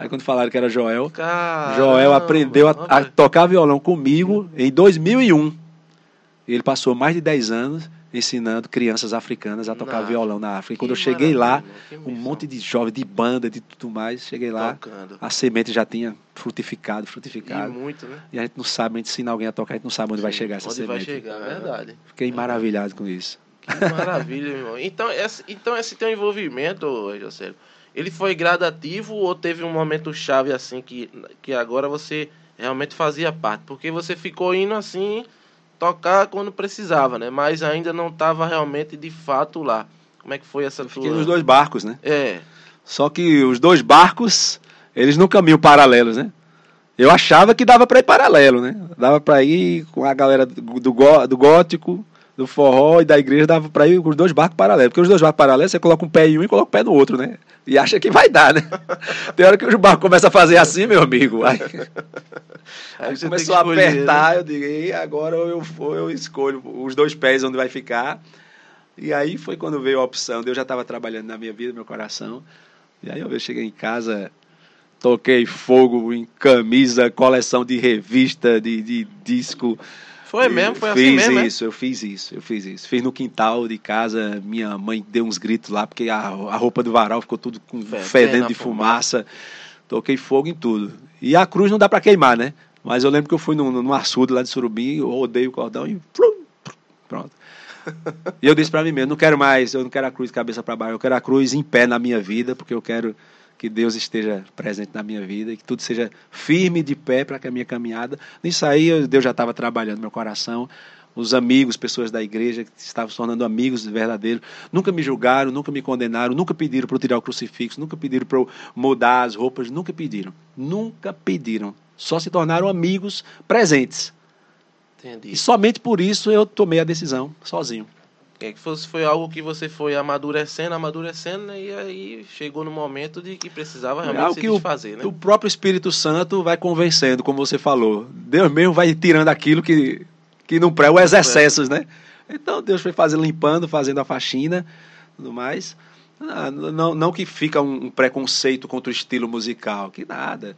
Aí quando falaram que era Joel, Caramba, Joel aprendeu a, a tocar violão comigo em 2001. Ele passou mais de 10 anos ensinando crianças africanas a tocar Na violão na África. E quando eu cheguei lá, um monte de jovens, de banda, de tudo mais, cheguei lá, tocando. a semente já tinha frutificado, E frutificado. muito, né? E a gente não sabe, a gente ensina alguém a tocar, a gente não sabe onde vai Sim, chegar essa Onde semente. vai chegar, é verdade. Fiquei maravilhado com isso. Que maravilha, irmão. Então esse, então, esse teu envolvimento, Josélio, ele foi gradativo ou teve um momento chave assim que, que agora você realmente fazia parte? Porque você ficou indo assim tocar quando precisava, né? Mas ainda não estava realmente de fato lá. Como é que foi essa Fiquei tua... nos dois barcos, né? É, Só que os dois barcos, eles não caminham paralelos, né? Eu achava que dava para ir paralelo, né? Dava para ir com a galera do, do, do gótico, do forró e da igreja, dava para ir com os dois barcos paralelos. Porque os dois barcos paralelos, você coloca um pé em um e coloca o pé no outro, né? E acha que vai dar, né? Tem hora que os barcos começam a fazer assim, meu amigo. Aí, aí começou que a escolher, apertar, eu digo, e agora eu, eu escolho os dois pés onde vai ficar. E aí foi quando veio a opção. Deus já estava trabalhando na minha vida, no meu coração. E aí eu cheguei em casa, toquei fogo em camisa, coleção de revista, de, de disco. Foi mesmo, foi fiz assim mesmo, né? isso, eu fiz isso, eu fiz isso. Fiz no quintal de casa, minha mãe deu uns gritos lá, porque a, a roupa do varal ficou tudo com Fedendo de fumaça. Toquei fogo em tudo. E a cruz não dá para queimar, né? Mas eu lembro que eu fui num, num açude lá de Surubim, eu rodei o cordão e plum, pronto. E eu disse para mim mesmo, não quero mais, eu não quero a cruz de cabeça para baixo, eu quero a cruz em pé na minha vida, porque eu quero que Deus esteja presente na minha vida e que tudo seja firme de pé para que a minha caminhada. Nisso aí eu- Deus já estava trabalhando no meu coração. Os amigos, pessoas da igreja que estavam se tornando amigos verdadeiros, nunca me julgaram, nunca me condenaram, nunca pediram para eu tirar o crucifixo, nunca pediram para eu mudar as roupas, nunca pediram. Nunca pediram. Só se tornaram amigos presentes. Entendi. E somente por isso eu tomei a decisão sozinho. É que fosse, foi algo que você foi amadurecendo, amadurecendo, né? e aí chegou no momento de que precisava É realmente algo se que o, desfazer, né? o próprio Espírito Santo vai convencendo, como você falou. Deus mesmo vai tirando aquilo que, que não pré, os excessos, né? Então Deus foi fazendo, limpando, fazendo a faxina, tudo mais. Ah, Não, não que fica um preconceito contra o estilo musical, que nada.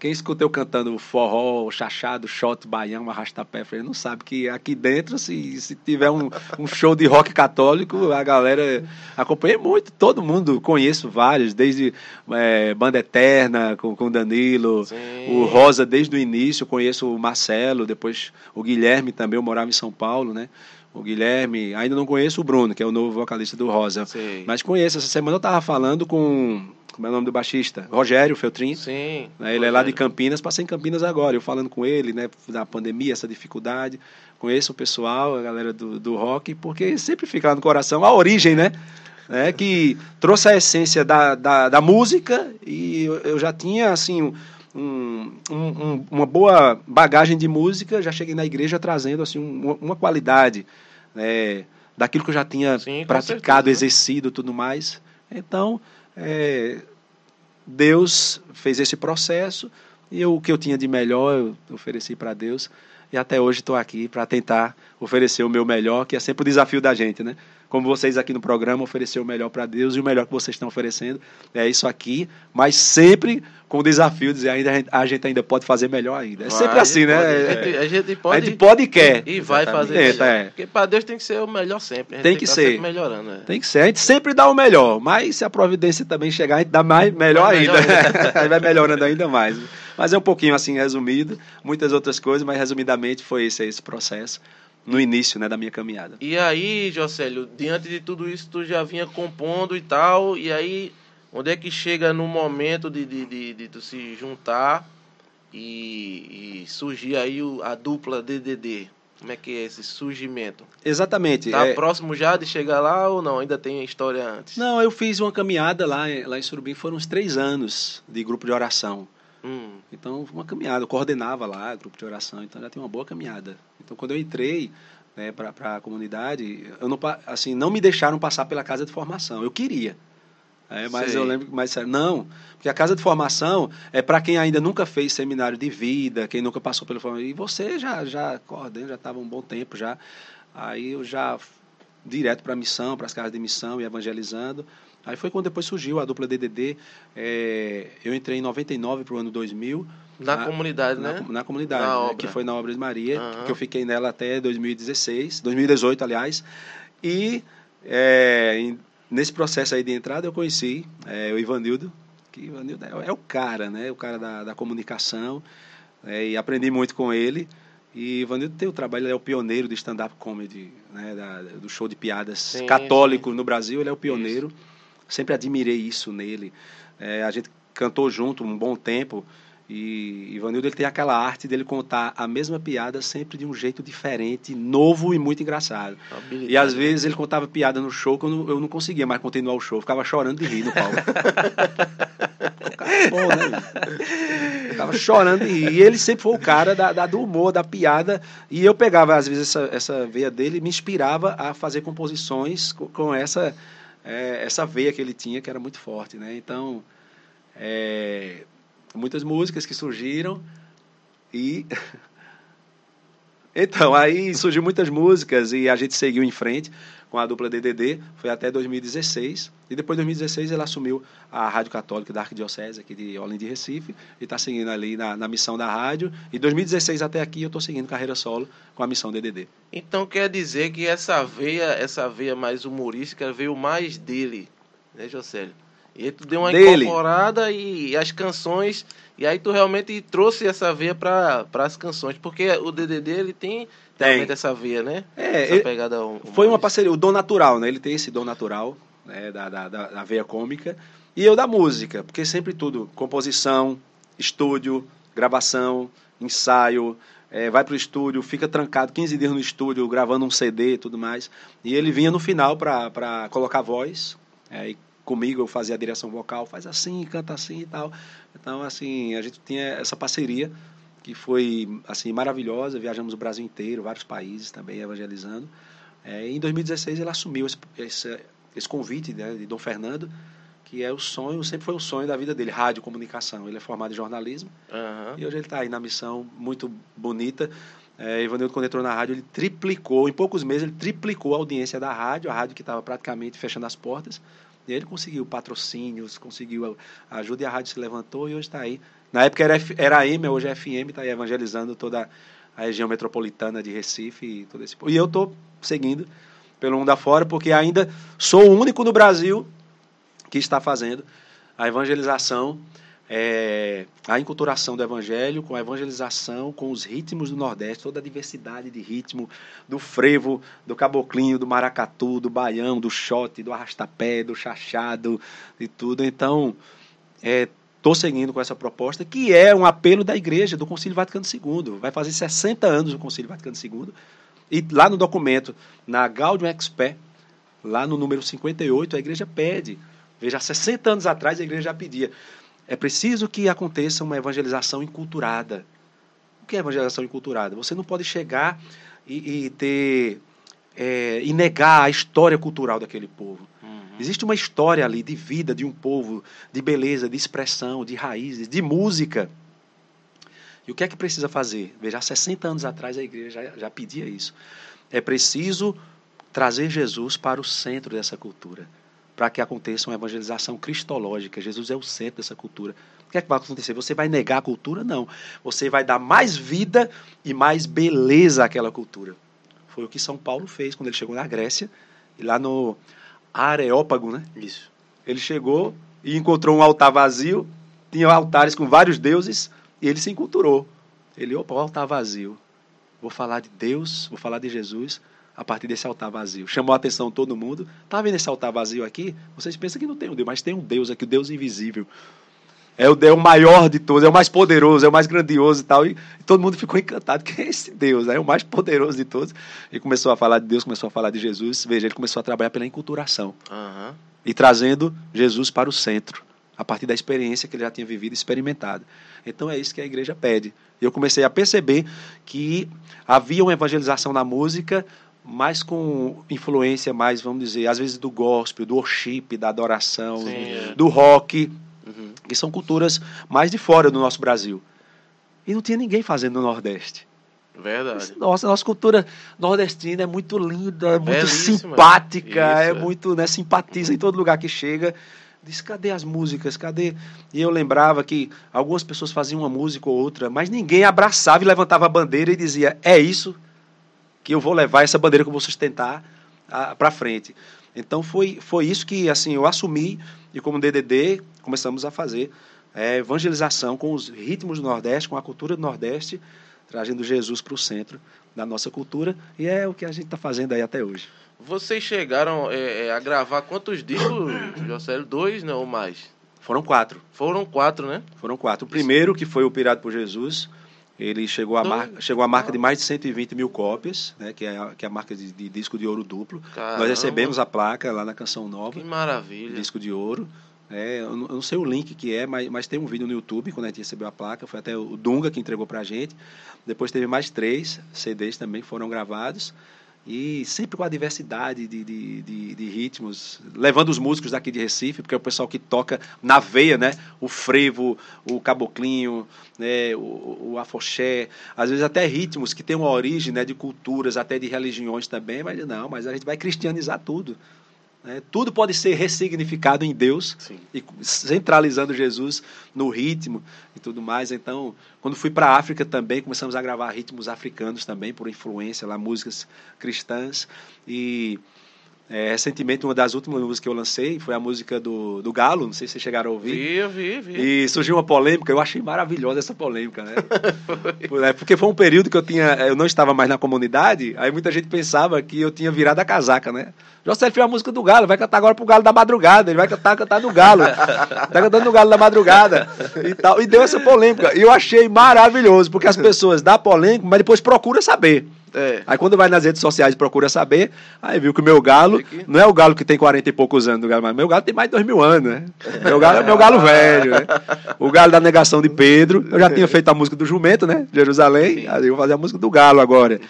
Quem escuta eu cantando forró, chachado, shot, baião, arrastapé, não sabe que aqui dentro, se, se tiver um, um show de rock católico, a galera acompanha muito, todo mundo, conheço vários, desde eh, Banda Eterna, com, com Danilo, Sim. o Rosa desde o início, conheço o Marcelo, depois o Guilherme também, eu morava em São Paulo, né? O Guilherme, ainda não conheço o Bruno, que é o novo vocalista do Rosa. Sei. Mas conheço, essa semana eu estava falando com, como é o nome do baixista? Rogério Feltrin. Sim. né? Ele é lá de Rogério. Campinas, passei em Campinas agora, eu falando com ele, né, da pandemia, essa dificuldade. Conheço o pessoal, a galera do, do rock, porque sempre fica lá no coração a origem, né? né, que trouxe a essência da, da, da música e eu, eu já tinha, assim, um, um- um- uma boa bagagem de música, já cheguei na igreja trazendo, assim, uma, uma qualidade, né, daquilo que eu já tinha Sim, praticado, certeza, né? exercido e tudo mais. Então, é, Deus fez esse processo e eu, o que eu tinha de melhor eu ofereci para Deus e até hoje estou aqui para tentar oferecer o meu melhor, que é sempre o desafio da gente, né? Como vocês aqui no programa oferecer o melhor para Deus e o melhor que vocês estão oferecendo é isso aqui, mas sempre com o desafio de dizer ainda a gente, a gente ainda pode fazer melhor ainda. É Vai, sempre assim, né? pode, É- A gente, gente a pode, gente pode e quer. e vai fazer melhor. é. Porque para Deus tem que ser o melhor sempre. Gente Tem que tá ser. sempre melhorando. né? Tem que ser. A gente sempre dá o melhor, mas se a providência também chegar, a gente dá mais, melhor Vai ainda. melhor vai melhorando ainda mais. Mas é um pouquinho assim resumido, muitas outras coisas, mas resumidamente foi esse, esse processo no início né, da minha caminhada. E aí, Jocélio, diante de tudo isso, tu já vinha compondo e tal, e aí, onde é que chega no momento de, de, de, de tu se juntar e, e surgir aí o- a dupla DDD? Como é que é esse surgimento? Exatamente. Tá é- próximo já de chegar lá ou não? Ainda tem história antes? Não, eu fiz uma caminhada lá, em- lá em Surubim, foram uns três anos de grupo de oração. Hum, Então, uma caminhada, eu coordenava lá, grupo de oração, então já tem uma boa caminhada. Então, quando eu entrei né, para a comunidade, eu não, assim, não me deixaram passar pela casa de formação. Eu queria. É, mas Sei. eu lembro que mais. Não, porque a casa de formação é para quem ainda nunca fez seminário de vida, quem nunca passou pelo formação. E você já já coordena, já estava um bom tempo já. Aí eu já direto para a missão, para as casas de missão e evangelizando. Aí foi quando depois surgiu a dupla DDD. É, eu entrei em 99 para o ano 2000. Na Ah, comunidade, na, né? com- na comunidade, Na né, que foi na obra de Maria, Aham. que eu fiquei nela até 2016, 2018, aliás. E é, em- nesse processo aí de entrada eu conheci é, o Ivanildo, que Ivanildo é, é o cara, né? O cara da, da comunicação. é, e aprendi muito com ele. E Ivanildo tem o trabalho, ele é o pioneiro de stand-up comedy, né? da- do show de piadas Sim, católico no Brasil, ele é o pioneiro. Sempre admirei isso nele. É, a gente cantou junto um bom tempo. E Ivanildo ele tem aquela arte dele contar a mesma piada sempre de um jeito diferente, novo e muito engraçado. E às vezes ele contava piada no show que eu não, eu não conseguia mais continuar o show, ficava chorando de rir no palco. bom, né? ficava chorando de rir. E ele sempre foi o cara da, da- do humor, da piada. E eu pegava, às vezes, essa, essa veia dele e me inspirava a fazer composições com, com essa, é, essa veia que ele tinha, que era muito forte, né? Então, é, muitas músicas que surgiram e então aí surgiu muitas músicas e a gente seguiu em frente com a dupla DDD foi até 2016 e depois de 2016 ele assumiu a rádio católica da arquidiocese aqui de Olinda de Recife e está seguindo ali na, na missão da rádio e 2016 até aqui eu estou seguindo carreira solo com a missão DDD Então quer dizer que essa veia, essa veia mais humorística veio mais dele, né, Jocélio? E tu deu uma Dele. incorporada e, as canções, e aí tu realmente trouxe essa veia para as canções, porque o DDD ele tem, Tem. realmente essa veia, né? É, essa ele- pegada hum- Foi uma humorística. parceria, o dom natural, né? Ele tem esse dom natural, né? Da, da, da, veia cômica. E eu da música, porque sempre tudo, composição, estúdio, gravação, ensaio, eh, vai pro estúdio, fica trancado 15 dias no estúdio, gravando um CD e tudo mais. E ele vinha no final para colocar voz, eh, e comigo eu fazia a direção vocal, faz assim, canta assim e tal. Então, assim, a gente tinha essa parceria que foi assim maravilhosa. Viajamos o Brasil inteiro, vários países também evangelizando. É, em 2016 ele assumiu esse, esse, esse convite né, de Dom Fernando, que é o sonho, sempre foi o sonho da vida dele, rádio, comunicação. Ele é formado em jornalismo Aham. e hoje ele está aí na missão muito bonita. É, Ivanildo, quando entrou na rádio, ele triplicou, em poucos meses, ele triplicou a audiência da rádio, a rádio que estava praticamente fechando as portas. E ele conseguiu patrocínios, conseguiu ajuda e a rádio se levantou e hoje está aí. Na época era, F- era AM, hoje é FM, está aí evangelizando toda a região metropolitana de Recife e todo esse. E eu estou seguindo pelo mundo afora, porque ainda sou o único no Brasil que está fazendo a evangelização, é, a enculturação do evangelho com a evangelização, com os ritmos do Nordeste, toda a diversidade de ritmo, do frevo, do caboclinho, do maracatu, do baião, do shot, do arrastapé, do chachado e tudo. Então, estou seguindo com essa proposta, que é um apelo da igreja, do Concílio Vaticano II. Vai fazer 60 anos o Concílio Vaticano II. E lá no documento, na Gaudium Expé, lá no número 58, a igreja pede. Veja, há 60 anos atrás a igreja já pedia. É preciso que aconteça uma evangelização enculturada. O que é evangelização enculturada? Você não pode chegar e, e ter. é, e negar a história cultural daquele povo. Uhum. Existe uma história ali de vida de um povo, de beleza, de expressão, de raízes, de música. E o que é que precisa fazer? Veja, há 60 anos atrás a igreja já, já pedia isso. É preciso trazer Jesus para o centro dessa cultura, para que aconteça uma evangelização cristológica. Jesus é o centro dessa cultura. O que é que vai acontecer? Você vai negar a cultura? Não. Você vai dar mais vida e mais beleza àquela cultura. Foi o que São Paulo fez quando ele chegou na Grécia, e lá no Areópago, né? Isso. Ele chegou e encontrou um altar vazio, tinha altares com vários deuses, e ele se enculturou. Ele, opa, o altar vazio. Vou falar de Deus, vou falar de Jesus a partir desse altar vazio. Chamou a atenção de todo mundo. Tá vendo esse altar vazio aqui? Vocês pensam que não tem um Deus, mas tem um Deus aqui, o Deus invisível. É o Deus maior de todos, é o mais poderoso, é o mais grandioso e tal. E, e todo mundo ficou encantado. Quem é esse Deus? É o mais poderoso de todos. E começou a falar de Deus, começou a falar de Jesus. Veja, ele começou a trabalhar pela enculturação Aham. e trazendo Jesus para o centro, a partir da experiência que ele já tinha vivido e experimentado. Então é isso que a igreja pede. E eu comecei a perceber que havia uma evangelização na música, mais com influência mais, vamos dizer, às vezes do gospel, do worship, da adoração, Sim, é. do rock, Uhum. que são culturas mais de fora do nosso Brasil. E não tinha ninguém fazendo no Nordeste. Verdade. Nossa, nossa cultura nordestina é muito linda, é muito Belíssima. simpática, é Isso, é. muito, né, simpatiza em todo lugar que chega. Diz, cadê as músicas? Cadê? E eu lembrava que algumas pessoas faziam uma música ou outra, mas ninguém abraçava e levantava a bandeira e dizia: é isso que eu vou levar, essa bandeira que eu vou sustentar para frente. Então foi, foi isso que assim eu assumi e como DDD começamos a fazer é, evangelização com os ritmos do Nordeste, com a cultura do Nordeste, trazendo Jesus para o centro da nossa cultura e é o que a gente está fazendo aí até hoje. Vocês chegaram é, é, a gravar quantos discos, Jocélio? Dois, não, ou mais? Foram quatro. Foram quatro, né? Foram quatro. O primeiro, que foi o Pirado por Jesus, ele chegou à marca, chegou à marca de mais de 120 mil cópias, né, que, é a, que é a marca de, de disco de ouro duplo. Caramba, Nós recebemos a placa lá na Canção Nova, Que maravilha. disco de ouro. É, eu, não, sei o link que é, mas, mas tem um vídeo no YouTube quando a gente recebeu a placa. Foi até o Dunga que entregou pra gente. Depois teve mais três CDs também que foram gravados. E sempre com a diversidade de, de, de, de ritmos, levando os músicos daqui de Recife, porque é o pessoal que toca na veia, né? O frevo, o caboclinho, né? o, o afoxé, às vezes até ritmos que têm uma origem né? de culturas, até de religiões também, mas não, mas a gente vai cristianizar tudo. Né? Tudo pode ser ressignificado em Deus Sim. e centralizando Jesus no ritmo e tudo mais. Então, quando fui para a África também, começamos a gravar ritmos africanos também, por influência lá, músicas cristãs. E é, recentemente, uma das últimas músicas que eu lancei foi a música do, do Galo, não sei se vocês chegaram a ouvir. Vi, vi, vi. E surgiu uma polêmica, eu achei maravilhosa essa polêmica, né? Por- é, Porque foi um período que eu tinha, eu não estava mais na comunidade, aí muita gente pensava que eu tinha virado a casaca, né? José fez a música do Galo, vai cantar agora pro Galo da Madrugada, ele vai cantar, cantar no Galo. tá cantando no Galo da Madrugada e tal. E deu essa polêmica. E eu achei maravilhoso, porque as pessoas dão polêmica, mas depois procuram saber. É. Aí quando vai nas redes sociais e procura saber, aí viu que o meu galo não é o galo que tem 40 e poucos anos do galo, mas meu galo tem mais de dois mil anos, né? Meu galo é meu galo velho, né? O galo da negação de Pedro. Eu já tinha feito a música do jumento, né? Jerusalém. Sim. Aí eu vou fazer a música do galo agora.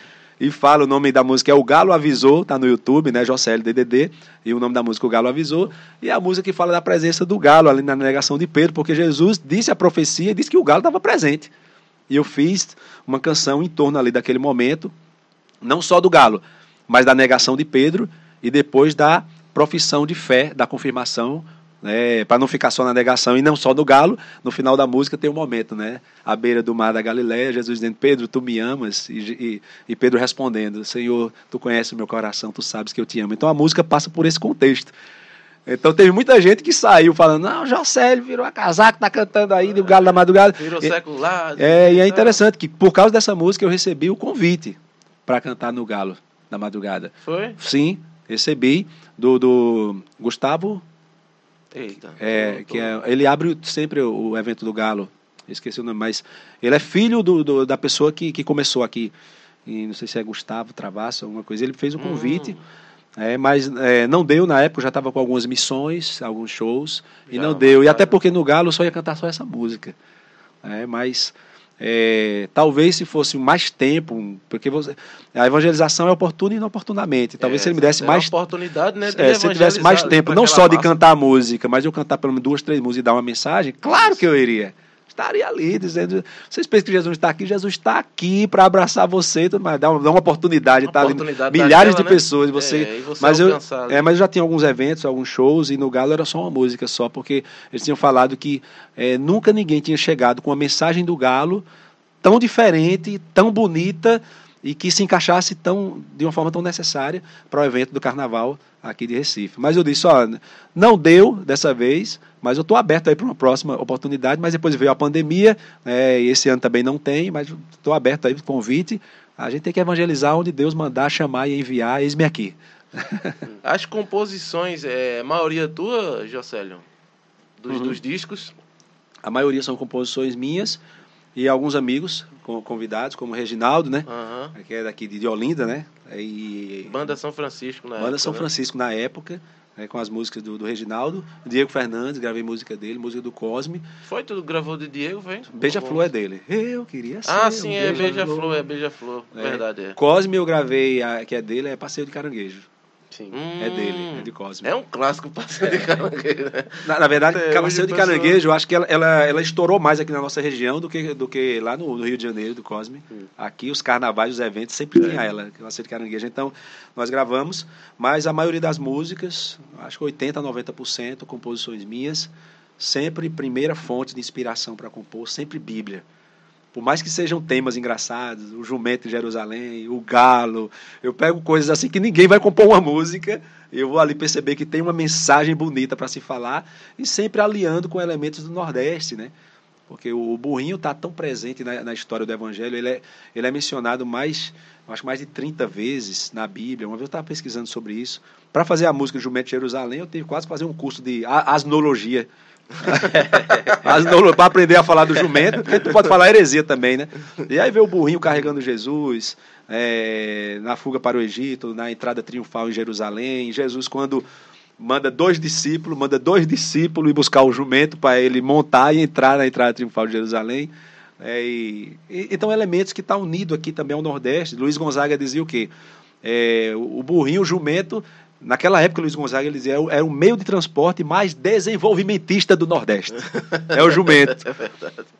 E fala, o nome da música é O Galo Avisou, tá no YouTube, né? Jocélio DDD. E o nome da música é O Galo Avisou. E a música que fala da presença do galo ali na negação de Pedro, porque Jesus disse a profecia e disse que o galo estava presente. E eu fiz uma canção em torno ali daquele momento, não só do galo, mas da negação de Pedro e depois da profissão de fé, da confirmação, né, para não ficar só na negação e não só do galo, no final da música tem um momento, né, à beira do mar da Galileia, Jesus dizendo, Pedro, tu me amas, e, e, e Pedro respondendo, Senhor, tu conheces o meu coração, tu sabes que eu te amo. Então a música passa por esse contexto. Então teve muita gente que saiu falando, não, Jocélio virou a casaca, tá cantando aí do galo da madrugada. Virou secular. é, e é tá? interessante que por causa dessa música eu recebi o convite para cantar no Galo da madrugada. Foi? Sim, recebi do, do Gustavo, Eita. é, que é, ele abre sempre o, o evento do Galo. Esqueci o nome, mas ele é filho do, do- da pessoa que, que começou aqui. E não sei se é Gustavo Travasso, alguma coisa. Ele fez o convite. Hum. É, mas é, não deu na época, já estava com algumas missões, alguns shows, e Já não deu. E até porque no Galo só ia cantar só essa música. É, mas é, talvez se fosse mais tempo, porque você- a evangelização é oportuna e inoportunamente. Talvez É, se ele me desse é mais uma oportunidade, né? de é, se eu tivesse mais tempo, não só de massa. cantar música, mas eu cantar pelo menos duas, três músicas e dar uma mensagem, claro que eu iria. Estaria ali dizendo, vocês pensam que Jesus está aqui? Jesus está aqui para abraçar você, tudo mais, dar uma, dar uma oportunidade, Uma tá ali, milhares de né? pessoas, você, É, você mas eu, é, mas eu já tinha alguns eventos, alguns shows e no Galo era só uma música só, porque eles tinham falado que é, nunca ninguém tinha chegado com a mensagem do Galo tão diferente, tão bonita e que se encaixasse tão de uma forma tão necessária para o evento do Carnaval aqui de Recife. Mas eu disse, ó, não deu dessa vez, mas eu estou aberto aí para uma próxima oportunidade. Mas depois veio a pandemia, é, e esse ano também não tem, mas estou aberto aí para o convite. A gente tem que evangelizar onde Deus mandar, chamar e enviar. Eis-me aqui. As composições, é maioria tua, Jocélio? Dos, Uhum. dos discos? A maioria são composições minhas e alguns amigos convidados, como o Reginaldo, né? Aham. Que é daqui de Olinda, né? E Banda São Francisco, né? Banda São Francisco na época, né, com as músicas do, do Reginaldo. Diego Fernandes, gravei música dele, música do Cosme. Foi tudo gravou de Diego, vem? Beija-Flor é dele. Eu queria ser. Ah, um sim, é Beija-Flor, é Beija-Flor. É. Verdade, é. Cosme eu gravei, a, que é dele, é Passeio de Caranguejo. Sim. É dele, Hum. é de Cosme. É um clássico passeio de caranguejo, né? Na, na verdade, Até Passeio de pessoal- Caranguejo, eu acho que ela, ela, ela estourou mais aqui na nossa região do que, do que lá no, no Rio de Janeiro, do Cosme. Hum. Aqui, os carnavais, os eventos, sempre É. tinha ela, Passeio de Caranguejo. Então, nós gravamos, mas a maioria das músicas, acho que 80% a 90%, composições minhas, sempre primeira fonte de inspiração para compor, sempre Bíblia. Por mais que sejam temas engraçados, o jumento de Jerusalém, o galo, eu pego coisas assim que ninguém vai compor uma música, eu vou ali perceber que tem uma mensagem bonita para se falar e sempre aliando com elementos do Nordeste, né? Porque o burrinho está tão presente na, na história do Evangelho, ele é, ele é mencionado mais, acho mais de 30 vezes na Bíblia. Uma vez eu estava pesquisando sobre isso. Para fazer a música Jumento de Jerusalém, eu tive quase que fazer um curso de a- asnologia. para aprender a falar do jumento, tu pode falar heresia também, né? E aí vê o burrinho carregando Jesus, é, na fuga para o Egito, na entrada triunfal em Jerusalém. Jesus, quando manda dois discípulos, manda dois discípulos ir buscar o jumento para ele montar e entrar na entrada triunfal de Jerusalém. É, e, e- então, elementos que estão unidos aqui também ao Nordeste. Luiz Gonzaga dizia o quê? É, o burrinho, o jumento, naquela época, Luiz Gonzaga ele dizia, era o- era o meio de transporte mais desenvolvimentista do Nordeste. É o jumento.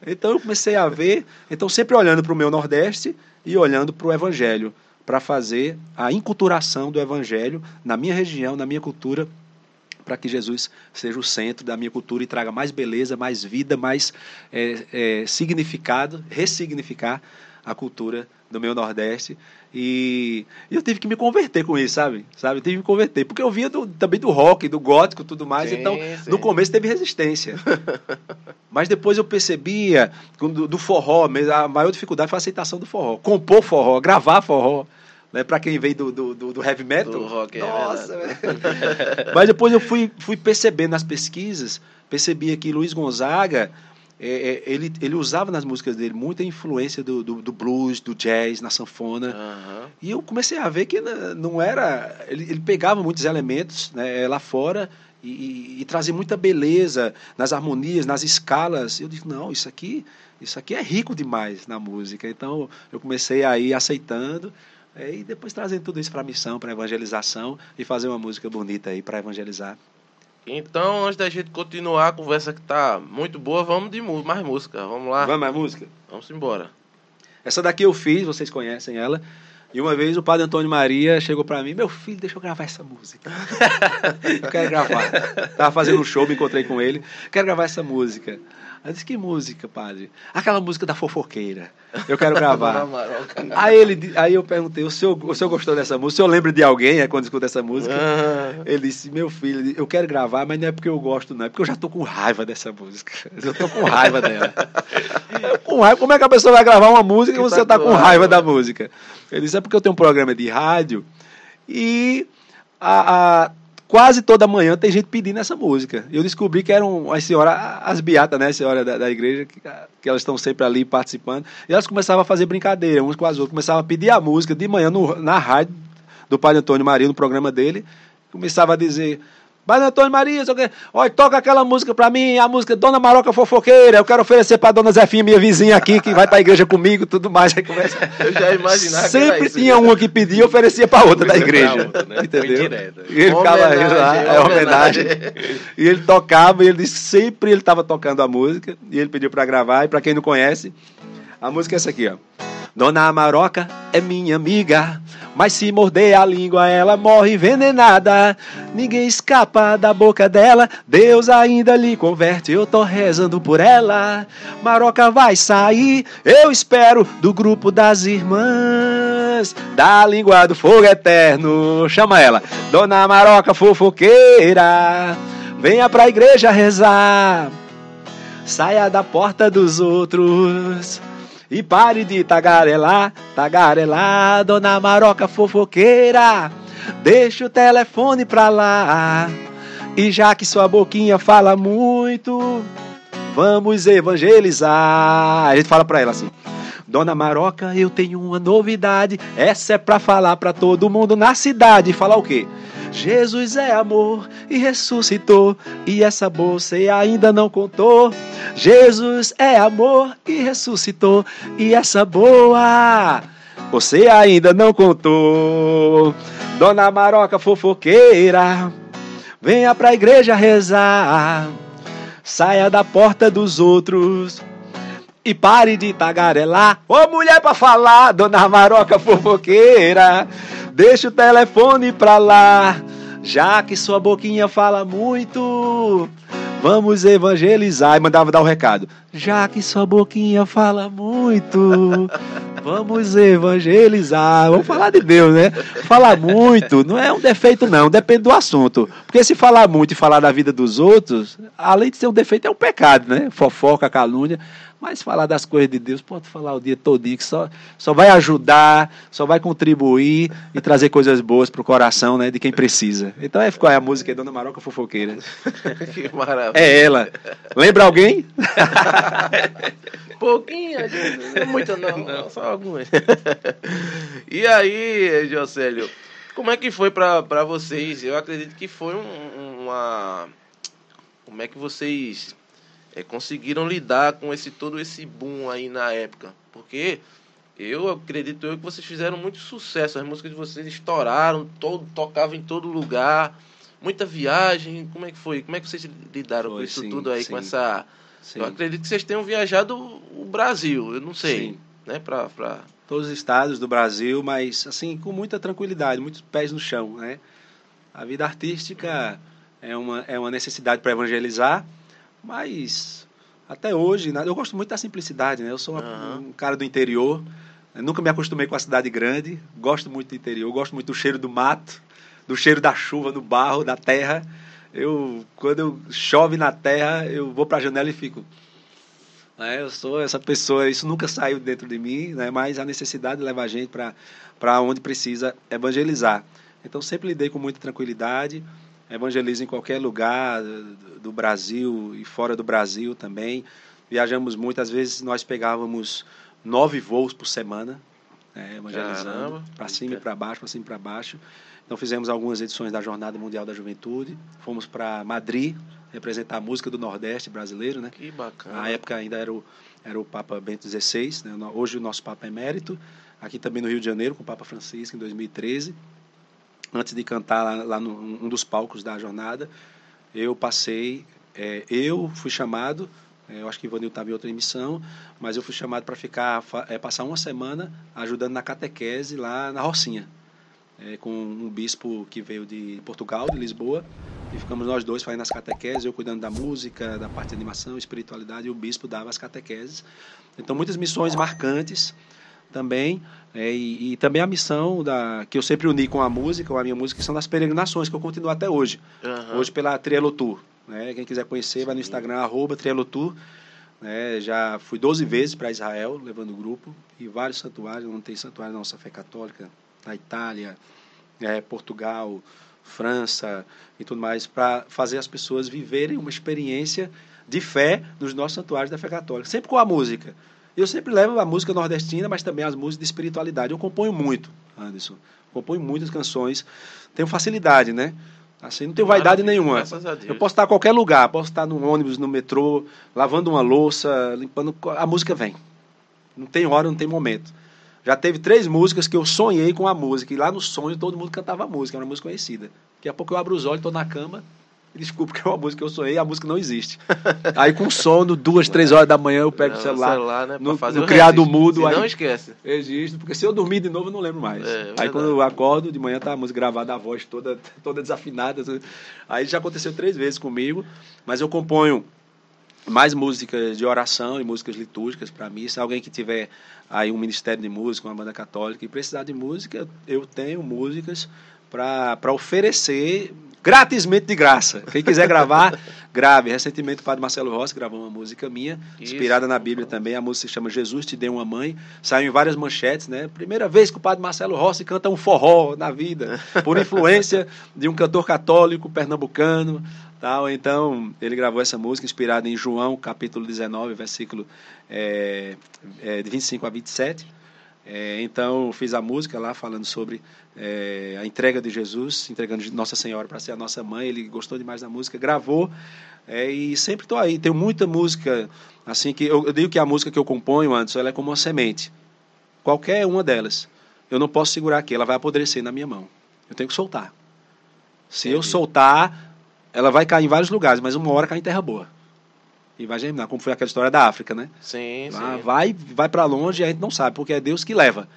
Então, eu comecei a ver, então sempre olhando para o meu Nordeste e olhando para o Evangelho, para fazer a inculturação do Evangelho na minha região, na minha cultura, para que Jesus seja o centro da minha cultura e traga mais beleza, mais vida, mais é, é, significado, ressignificar a cultura do meu Nordeste. E, e eu tive que me converter com isso, sabe? sabe? Eu tive que me converter, porque eu vinha do- também do rock, do gótico e tudo mais, Sim, então sim. no começo teve resistência. Mas depois eu percebia do, do forró, a maior dificuldade foi a aceitação do forró. Compor forró, gravar forró. Né, para quem veio do, do, do- do heavy metal. Do rock, é Nossa, velho. Mas depois eu fui, fui percebendo nas pesquisas, percebia que Luiz Gonzaga, é, é, ele, ele usava nas músicas dele muita influência do, do, do blues, do jazz, na sanfona. Aham. E eu comecei a ver que não era. Ele, ele pegava muitos elementos né, lá fora e, e- e trazia muita beleza nas harmonias, nas escalas. Eu disse, não, isso aqui, isso aqui é rico demais na música. Então eu comecei a ir aceitando. é, e depois trazendo tudo isso para a missão, para evangelização e fazer uma música bonita aí para evangelizar. Então, antes da gente continuar a conversa que tá muito boa, vamos de mais música. Vamos lá. Vamos mais música? Vamos embora. Essa daqui eu fiz, vocês conhecem ela. E uma vez o padre Antônio Maria chegou pra mim, meu filho, deixa eu gravar essa música. eu quero gravar. Tava fazendo um show, me encontrei com ele. Quero gravar essa música. Eu disse, que música, padre? Aquela música da fofoqueira. Eu quero gravar. aí, ele, aí eu perguntei, o senhor, o senhor gostou dessa música? O senhor lembra de alguém é, quando escuta essa música? Ah, Ele disse, meu filho, eu quero gravar, mas não é porque eu gosto, não. É porque eu já tô com raiva dessa música. Eu tô com raiva dela. Com raiva, como é que a pessoa vai gravar uma música e você tá tá com raiva raiva. da música? Ele disse, é porque eu tenho um programa de rádio e a, a- quase toda manhã tem gente pedindo essa música. Eu descobri que eram as senhoras, as beatas, né, senhora da, da igreja, que, que elas estão sempre ali participando. E elas começavam a fazer brincadeira umas com as outras, começavam a pedir a música de manhã no- na rádio do Padre Antônio Maria, no programa dele, começava a dizer. Padre Antônio Maria, sei o quê. olha, toca aquela música pra mim, a música Dona Maroca Fofoqueira, eu quero oferecer pra Dona Zefinha, minha vizinha aqui, que vai pra igreja comigo tudo mais. Aí começa... eu já imaginava Sempre isso, tinha uma que pedia e oferecia pra outra da igreja. outra, né? Entendeu? E ele ficava aí lá, é homenagem. E ele tocava, e ele disse, sempre ele estava tocando a música, e ele pediu pra gravar, e pra quem não conhece, a música é essa aqui, ó. Dona Maroca é minha amiga, mas se morder a língua ela morre envenenada. Ninguém escapa da boca dela, Deus ainda lhe converte, eu tô rezando por ela. Maroca vai sair, eu espero, do grupo das irmãs, da língua do fogo eterno. Chama ela, Dona Maroca fofoqueira, venha pra igreja rezar. Saia da porta dos outros e pare de tagarelar, tagarelar, dona Maroca fofoqueira. Deixa o telefone pra lá. E já que sua boquinha fala muito, vamos evangelizar. A gente fala pra ela assim: Dona Maroca, eu tenho uma novidade. Essa é pra falar pra todo mundo na cidade. Falar o quê? Jesus é amor e ressuscitou, e essa você ainda não contou. Jesus é amor e ressuscitou, e essa boa você ainda não contou. Dona Maroca fofoqueira, venha pra igreja rezar. Saia da porta dos outros e pare de tagarelar. Ô mulher pra falar, Dona Maroca fofoqueira, deixa o telefone pra lá. Já que sua boquinha fala muito, vamos evangelizar. E mandava dar o um recado. Já que sua boquinha fala muito, vamos evangelizar. Vamos falar de Deus, né? Falar muito não é um defeito, não. Depende do assunto. Porque se falar muito e falar da vida dos outros, além de ser um defeito, é um pecado, né? Fofoca, calúnia. Mas falar das coisas de Deus, pode falar o dia todinho, que só, só vai ajudar, só vai contribuir e trazer coisas boas pro coração, né, de quem precisa. Então é, ficou aí a música, é Dona Maroca Fofoqueira. que maravilha. É ela. Lembra alguém? Pouquinho, não muito não, não, só algumas. e aí, Jocélio, como é que foi para vocês? Eu acredito que foi um, uma... Como é que vocês é, conseguiram lidar com esse todo esse boom aí na época. Porque eu acredito eu que vocês fizeram muito sucesso, as músicas de vocês estouraram, todo, tocavam em todo lugar, muita viagem. Como é que foi? Como é que vocês lidaram foi, com isso sim, tudo aí, sim, com essa. Sim. Eu acredito que vocês tenham viajado o Brasil, eu não sei. Né, pra, pra... Todos os estados do Brasil, mas assim, com muita tranquilidade, muitos pés no chão. Né? A vida artística é uma, é uma necessidade para evangelizar mas até hoje, eu gosto muito da simplicidade, né? Eu sou uma, uhum. um cara do interior, nunca me acostumei com a cidade grande, gosto muito do interior, gosto muito do cheiro do mato, do cheiro da chuva, do barro, da terra. Eu, quando chove na terra, eu vou para a janela e fico. Né? Eu sou essa pessoa, isso nunca saiu dentro de mim, né? mas a necessidade leva a gente para onde precisa evangelizar. Então sempre lidei com muita tranquilidade evangelizo em qualquer lugar do Brasil e fora do Brasil também. Viajamos muitas vezes, nós pegávamos nove voos por semana, né, evangelizando, para cima e para baixo, para cima e para baixo. Então fizemos algumas edições da Jornada Mundial da Juventude, fomos para Madrid representar a música do Nordeste brasileiro, né? Que bacana. Na época ainda era o, era o Papa Bento XVI, né? hoje o nosso Papa é emérito, aqui também no Rio de Janeiro com o Papa Francisco em 2013 antes de cantar lá, lá no, um dos palcos da jornada, eu passei, é, eu fui chamado, é, eu acho que Ivanil estava em outra emissão, mas eu fui chamado para ficar, é, passar uma semana ajudando na catequese lá na Rocinha, é, com um bispo que veio de Portugal, de Lisboa, e ficamos nós dois fazendo as catequeses, eu cuidando da música, da parte de animação, espiritualidade, e o bispo dava as catequeses. Então, muitas missões marcantes também. É, e, e, também a missão da, que eu sempre uni com a música, com a minha música, são das peregrinações, que eu continuo até hoje. Uhum. Hoje pela Trielo Tour. Né? Quem quiser conhecer, Sim. vai no Instagram, arroba Trielo Tour. Né? Já fui 12 vezes para Israel, levando o grupo, e vários santuários, não tem santuário na nossa fé católica, na Itália, é, Portugal, França e tudo mais, para fazer as pessoas viverem uma experiência de fé nos nossos santuários da fé católica, sempre com a música. Eu sempre levo a música nordestina, mas também as músicas de espiritualidade. Eu componho muito, Anderson. Componho muitas canções. Tenho facilidade, né? Assim, não tenho vaidade nenhuma. Eu posso estar em qualquer lugar, posso estar no ônibus, no metrô, lavando uma louça, limpando. A música vem. Não tem hora, não tem momento. Já teve três músicas que eu sonhei com a música, e lá no sonho todo mundo cantava a música, era uma música conhecida. Daqui a pouco eu abro os olhos, estou na cama, Desculpa, que é uma música que eu sonhei, a música não existe. Aí com sono, duas, três horas da manhã, eu pego não, o celular, celular né, no, no criado mudo. aí, não esquece. Existe, porque se eu dormir de novo, eu não lembro mais. É, aí quando eu acordo, de manhã tá a música gravada, a voz toda, toda desafinada. Aí já aconteceu três vezes comigo, mas eu componho mais músicas de oração e músicas litúrgicas para mim. Se alguém que tiver aí um ministério de música, uma banda católica e precisar de música, eu tenho músicas para oferecer gratismente de graça. Quem quiser gravar, grave. Recentemente o padre Marcelo Rossi gravou uma música minha, Isso. inspirada na Bíblia também. A música se chama Jesus Te Deu Uma Mãe. Saiu em várias manchetes, né? Primeira vez que o padre Marcelo Rossi canta um forró na vida, por influência de um cantor católico pernambucano. Tal. Então, ele gravou essa música inspirada em João, capítulo 19, versículo é, é, de 25 a 27. É, então, eu fiz a música lá falando sobre é, a entrega de Jesus, entregando Nossa Senhora para ser a nossa mãe. Ele gostou demais da música, gravou. É, e sempre estou aí. Tenho muita música, assim, que eu, eu, digo que a música que eu componho, antes, ela é como uma semente. Qualquer uma delas. Eu não posso segurar aqui, ela vai apodrecer na minha mão. Eu tenho que soltar. Se eu soltar, ela vai cair em vários lugares, mas uma hora cai em terra boa. E vai germinar, como foi aquela história da África, né? Sim, sim. Vai, vai para longe e a gente não sabe, porque é Deus que leva.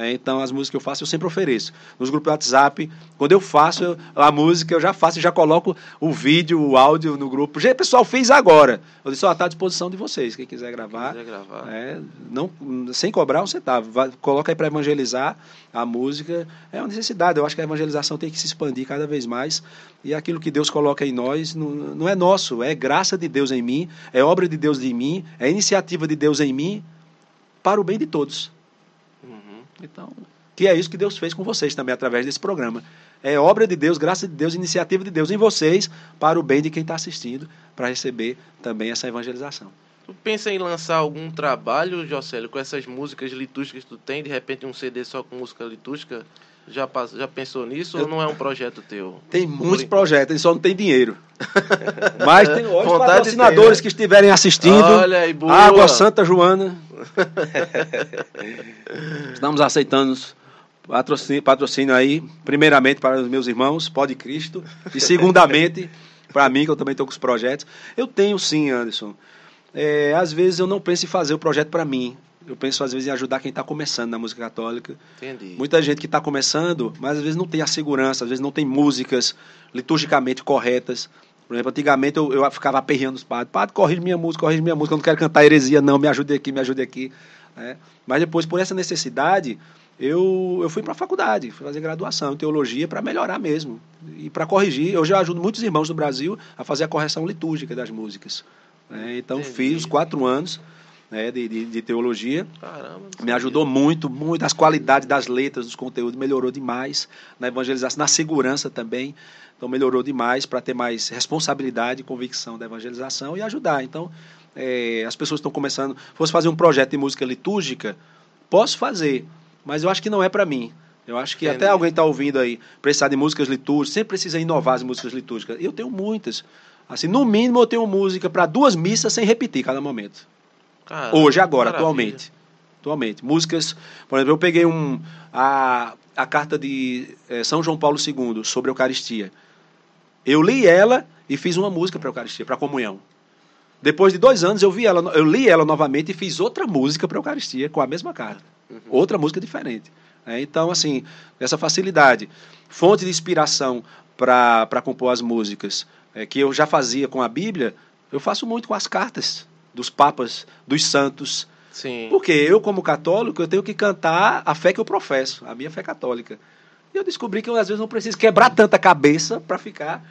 É, então, as músicas que eu faço, eu sempre ofereço. Nos grupos do WhatsApp, quando eu faço eu, a música, eu já faço e já coloco o vídeo, o áudio no grupo. Já, pessoal, fez agora. Eu disse, ó, está à disposição de vocês. Quem quiser gravar. Quem quiser gravar. É, não, sem cobrar um centavo. Vai, coloca aí para evangelizar a música. É uma necessidade. Eu acho que a evangelização tem que se expandir cada vez mais. E aquilo que Deus coloca em nós não, não é nosso, é graça de Deus em mim, é obra de Deus em mim, é iniciativa de Deus em mim, para o bem de todos. Então, que é isso que Deus fez com vocês também através desse programa. É obra de Deus, graça de Deus, iniciativa de Deus em vocês, para o bem de quem está assistindo, para receber também essa evangelização. Tu pensa em lançar algum trabalho, Jocélio, com essas músicas litúrgicas que tu tem, de repente um CD só com música litúrgica? Já, já pensou nisso Eu... ou não é um projeto teu? Tem muitos projetos, ele só não tem dinheiro. Mas tem patrocinadores né? que estiverem assistindo. Olha aí, boa. Água Santa Joana. Estamos aceitando patrocínio, patrocínio aí, primeiramente para os meus irmãos, Pode Cristo, e segundamente para mim, que eu também estou com os projetos. Eu tenho sim, Anderson. É, às vezes eu não penso em fazer o projeto para mim. Eu penso às vezes em ajudar quem está começando na música católica. Entendi. Muita gente que está começando, mas às vezes não tem a segurança, às vezes não tem músicas liturgicamente corretas. Por exemplo, antigamente eu, eu ficava aperreando os padres. Padre, corrige minha música, corrige minha música, eu não quero cantar heresia, não, me ajude aqui, me ajude aqui. É. Mas depois, por essa necessidade, eu, eu fui para a faculdade, fui fazer graduação em teologia para melhorar mesmo. E para corrigir. Eu já ajudo muitos irmãos do Brasil a fazer a correção litúrgica das músicas. É, então, Entendi. fiz os quatro anos né, de, de, de, teologia. Caramba, me ajudou muito, muito. As qualidades das letras, dos conteúdos, melhorou demais. Na evangelização, na segurança também. Então melhorou demais para ter mais responsabilidade e convicção da evangelização e ajudar. Então, é, as pessoas estão começando. Fosse fazer um projeto de música litúrgica, posso fazer, mas eu acho que não é para mim. Eu acho que Entendi. até alguém está ouvindo aí, precisar de músicas litúrgicas, sempre precisa inovar as músicas litúrgicas. Eu tenho muitas. Assim, no mínimo eu tenho música para duas missas sem repetir cada momento. Caramba, Hoje, agora, maravilha. atualmente. Atualmente. Músicas, por exemplo, eu peguei um, a, a carta de é, São João Paulo II sobre a Eucaristia. Eu li ela e fiz uma música para a Eucaristia, para a comunhão. Depois de dois anos, eu, vi ela, eu li ela novamente e fiz outra música para a Eucaristia, com a mesma carta. Uhum. Outra música diferente. É, então, assim, essa facilidade. Fonte de inspiração para compor as músicas, é, que eu já fazia com a Bíblia, eu faço muito com as cartas dos papas, dos santos. Sim. Porque eu, como católico, eu tenho que cantar a fé que eu professo, a minha fé católica. E eu descobri que eu, às vezes, não preciso quebrar tanta cabeça para ficar.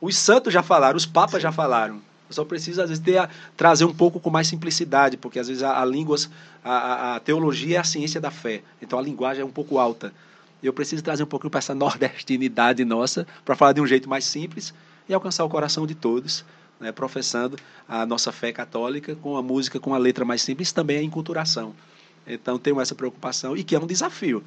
Os santos já falaram, os papas já falaram. Eu só preciso, às vezes, ter a, trazer um pouco com mais simplicidade, porque, às vezes, a, a línguas, a, a, teologia é a ciência da fé. Então, a linguagem é um pouco alta. E eu preciso trazer um pouquinho para essa nordestinidade nossa, para falar de um jeito mais simples e alcançar o coração de todos, né, professando a nossa fé católica com a música, com a letra mais simples, também é enculturação. Então, tenho essa preocupação e que é um desafio.